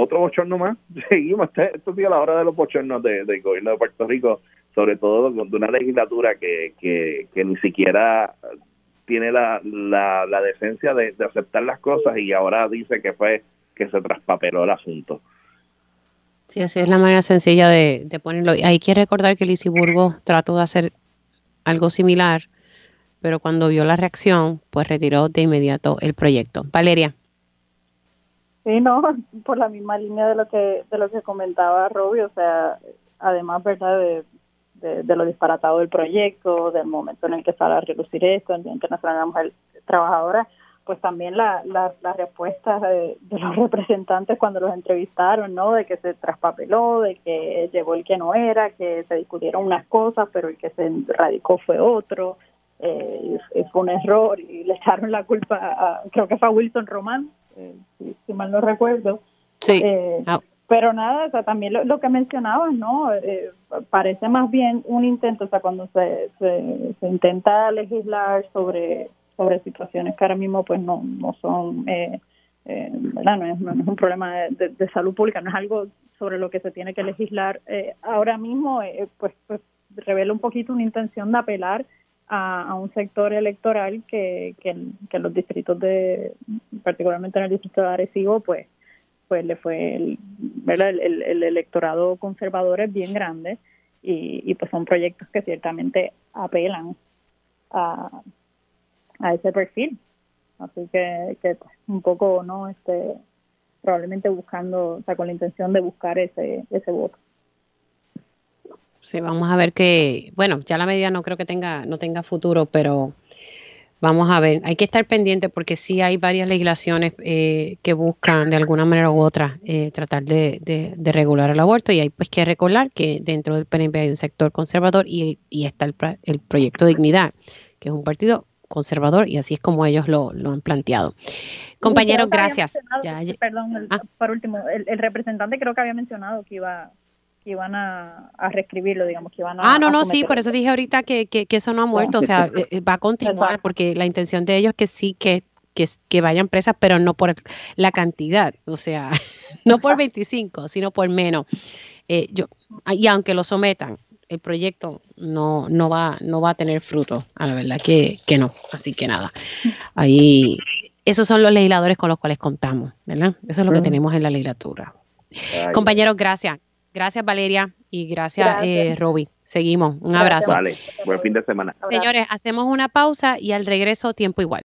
otro bochorno más. Seguimos, esto ha la hora de los bochornos del gobierno de Puerto Rico sobre todo de una legislatura que, que, ni siquiera tiene la, la, decencia de, aceptar las cosas y ahora dice que fue que se traspapeló el asunto. Sí, así es la manera sencilla de, ponerlo. Hay que recordar que Lisiburgo trató de hacer algo similar, pero cuando vio la reacción, pues retiró de inmediato el proyecto. Valeria. Sí, no, por la misma línea de lo que de lo que comentaba Robbie, o sea, además, ¿verdad? De, de, lo disparatado del proyecto, del momento en el que sale a relucir esto, el Día Internacional de la Mujer Trabajadora, pues también la, la, las respuestas de, los representantes cuando los entrevistaron, ¿no? De que se traspapeló, de que llegó el que no era, que se discutieron unas cosas, pero el que se radicó fue otro, eh, y, fue un error y le echaron la culpa a, creo que fue a Wilson Román, eh, si, mal no recuerdo. Sí. Eh, ah. Pero nada, o sea, también lo, que mencionabas, ¿no? Eh, parece más bien un intento, o sea, cuando se, se, intenta legislar sobre, sobre situaciones que ahora mismo pues no, no son, eh, eh, ¿verdad? No es, no es, un problema de, salud pública, no es algo sobre lo que se tiene que legislar ahora mismo, pues, pues revela un poquito una intención de apelar a, a un sector electoral que, que, que los distritos de, particularmente en el distrito de Arecibo, pues pues le fue el, El, electorado conservador es bien grande y, pues son proyectos que ciertamente apelan a, a ese perfil. Así que, que un poco no este probablemente buscando o sea con la intención de buscar ese ese voto sí vamos a ver que bueno ya la medida no creo que tenga no tenga futuro pero Vamos a ver, hay que estar pendiente porque sí hay varias legislaciones eh, que buscan de alguna manera u otra eh, tratar de, regular el aborto y hay pues que recordar que dentro del PNP hay un sector conservador y, está el, el, proyecto Dignidad, que es un partido conservador y así es como ellos lo, han planteado. Compañeros, gracias. perdón, ah. por último, el representante creo que había mencionado que iba que iban a, reescribirlo, digamos, que iban a... Ah, no, no, sí, por eso dije ahorita que, que, eso no ha muerto, o sea, eh, va a continuar, porque la intención de ellos es que sí, que, que, vayan presas, pero no por la cantidad, o sea, no por 25, sino por menos. Eh, yo, y aunque lo sometan, el proyecto no, no, va, no va a tener fruto, a la verdad que, que no, así que nada, ahí esos son los legisladores con los cuales contamos, ¿verdad? Eso es lo que tenemos en la legislatura. Compañeros, gracias. Gracias, Valeria, y gracias, Eh, Roby. Seguimos. Un abrazo. Vale, buen fin de semana. Señores, hacemos una pausa y al regreso tiempo igual.